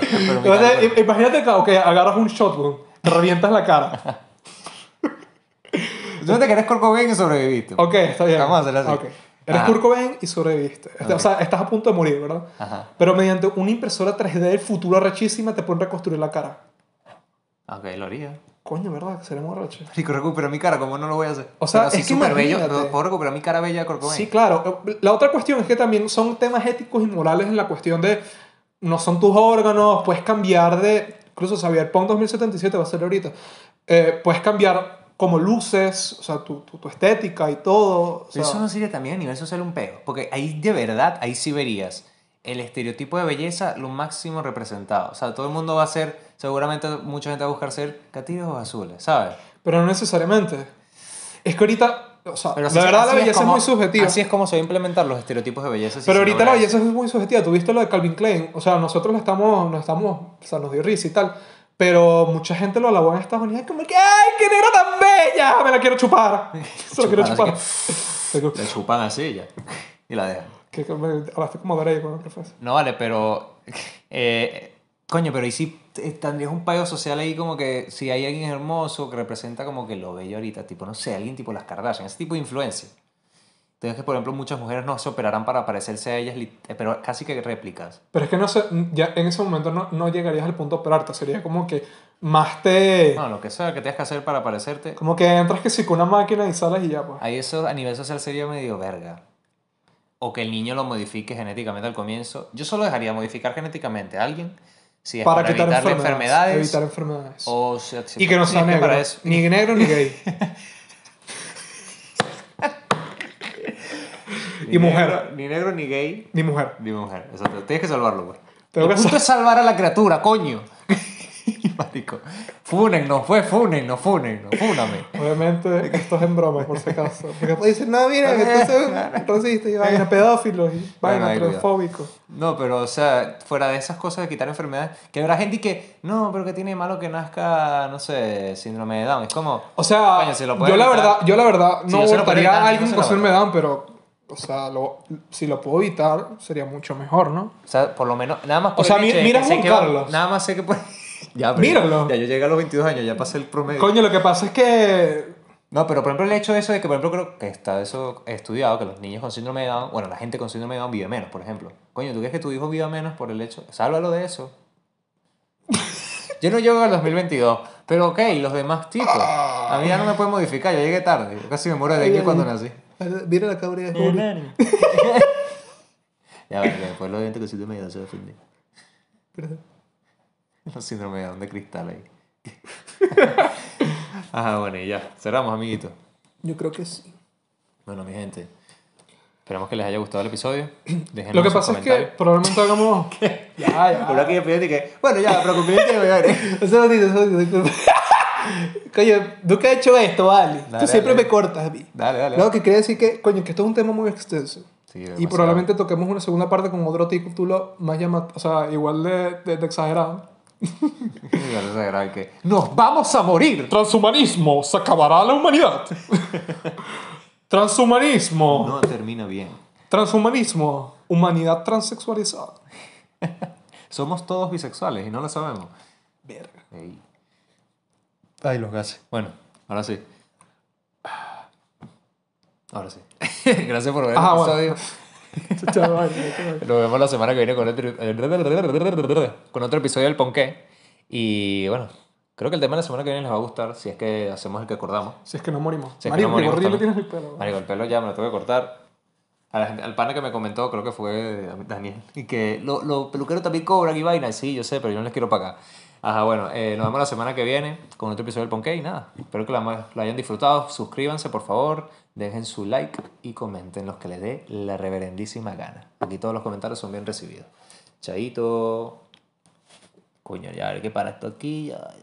Entonces, imagínate que okay, agarras un shotgun, te revientas la cara. Tú no te querés Kurt Cobain y sobreviviste. Ok, está bien. Vamos a hacerlo así. Ok. Eres. Kurt Cobain y sobreviviste. O sea, estás a punto de morir, ¿verdad? Ajá. Pero mediante una impresora 3D del futuro arrechísima te pueden reconstruir la cara. Ok, lo haría. Coño, ¿verdad? Que seremos arrechos. Rico, recupera mi cara, ¿cómo no lo voy a hacer? O sea, Pero sí es que súper bello. ¿Puedo recuperar mi cara bella de Kurt Cobain? Sí, claro. La otra cuestión es que también son temas éticos y morales en la cuestión de no son tus órganos, puedes cambiar de. Incluso Cyberpunk 2077 va a ser ahorita. eh, puedes cambiar como luces, o sea, tu, tu, tu estética y todo. Pero eso no sería también a nivel social un pego. Porque ahí de verdad, ahí sí verías el estereotipo de belleza lo máximo representado. O sea, todo el mundo va a ser, seguramente mucha gente va a buscar ser catillos o azules, ¿sabes? Pero no necesariamente. Es que ahorita, o sea, Pero la verdad la belleza es, como- muy subjetiva. Así es como se va a implementar los estereotipos de belleza. si Pero ahorita la belleza es muy subjetiva. Tuviste lo de Calvin Klein. O sea, nosotros lo estamos, nos estamos, o sea, nos dio risa y tal. Pero mucha gente lo alabó en Estados Unidos. Como que, ¡ay, qué negra tan bella! Me la quiero chupar. Se lo quiero Chupar. Le chupan así ya. Y la dejan. Que, que me hablaste como Drake con el profesor. No vale, pero. eh, coño, pero ahí sí tendrías un payo social ahí como que si hay alguien hermoso que representa como que lo bello ahorita, tipo, no sé, alguien tipo las Kardashian, ese tipo de influencia. Entonces que, por ejemplo, muchas mujeres no se operarán para parecerse a ellas, eh, pero casi que réplicas. Pero es que no sé, ya en ese momento no, no llegarías al punto de operarte. Sería como que más te. No, lo que sea que tengas que hacer para parecerte, Como que entras que sí con una máquina y sales y ya, pues. ahí eso a nivel social sería medio verga. O que el niño lo modifique genéticamente al comienzo. Yo solo dejaría modificar genéticamente a alguien si es para, Para evitarle enfermedades. enfermedades. Evitar enfermedades. o si- si- y que no sea negro. para eso. Ni negro ni gay. Ni y mujer. negro- ni negro, ni gay, Ni mujer. ni mujer. Exacto. Tienes que salvarlo, pues. Tengo el que punto sal- es salvar a la criatura, coño. Marico. Funen, no fue, funen, no funen, no fúname. Obviamente, esto es en broma, por si acaso. Porque después dicen, no, mira, esto es racista y vaina, pedófilos y vaina, transfóbico. No, pero, o sea, fuera de esas cosas de quitar enfermedades, que habrá gente que, no, pero que tiene malo que nazca, no sé, síndrome de Down. Es como, O sea, Coño, si lo yo la evitar. verdad, yo la verdad Si no puedo votaría a alguien con síndrome de. Down, pero, o sea, lo- si lo puedo evitar, sería mucho mejor, ¿no? o sea, por lo menos, nada más por O sea, el mi- hecho de mira que sé que va-. Nada más sé que por... ya, pero Míralo. Ya yo llegué a los 22 años, ya pasé el promedio. Coño, lo que pasa es que No, pero por ejemplo el hecho de eso de que, por ejemplo, creo que está eso estudiado, que los niños con síndrome de Down, bueno, la gente con síndrome de Down vive menos, por ejemplo. Coño, ¿tú crees que tu hijo viva menos por el hecho? Sálvalo de eso. Yo no llego al 2022, pero ok, los demás tipos. A mí ya no me pueden modificar, yo llegué tarde. Yo casi me muero de dengue cuando nací. Mira la cabra de Juli. ya, vale, después los dientes con síndrome de Down se ofenden. Perdón. Los síndrome de Down de cristal ahí. Ajá, bueno, y ya. Cerramos, amiguito. Yo creo que sí. Bueno, mi gente. Esperamos que les haya gustado el episodio. Déjenos Lo que pasa es que probablemente hagamos. ya, ya. Por aquí yo pedí que, bueno, ya, pero concluí que me Un segundito, un segundito. Coño, tú que has hecho esto, vale. Dale, tú siempre dale. me cortas a mí. Dale, dale. No, que quiere decir que, coño, que esto es un tema muy extenso. Sí, y probablemente toquemos una segunda parte con otro título más llamativo, o sea, igual de, de- de exagerado. Que ¡Nos vamos a morir! Transhumanismo, se acabará la humanidad. Transhumanismo. No termina bien. Transhumanismo, humanidad transexualizada. Somos todos bisexuales y no lo sabemos. Verga. Ey. Ay, los gases. Bueno, ahora sí. Ahora sí. Gracias por ver el bueno. episodio. Nos vemos la semana que viene con otro, con otro episodio del Ponqué. Y bueno, creo que el tema de la semana que viene les va a gustar si es que hacemos el que acordamos. Si es que no morimos. Si es que no morimos tienes el pelo. Marico, el pelo ya me lo tengo que cortar. A la gente- al pana que me comentó, creo que fue Daniel, y que los lo peluqueros también cobran y vaina. Sí, yo sé, pero yo no les quiero pagar. Ajá, bueno, eh, nos vemos la semana que viene con otro episodio del Ponqué y nada. Espero que la, lo hayan disfrutado. Suscríbanse, por favor. Dejen su like y comenten los que les dé la reverendísima gana. Aquí todos los comentarios son bien recibidos. Chaito. Coño, ya, hay que parar esto aquí. Ya.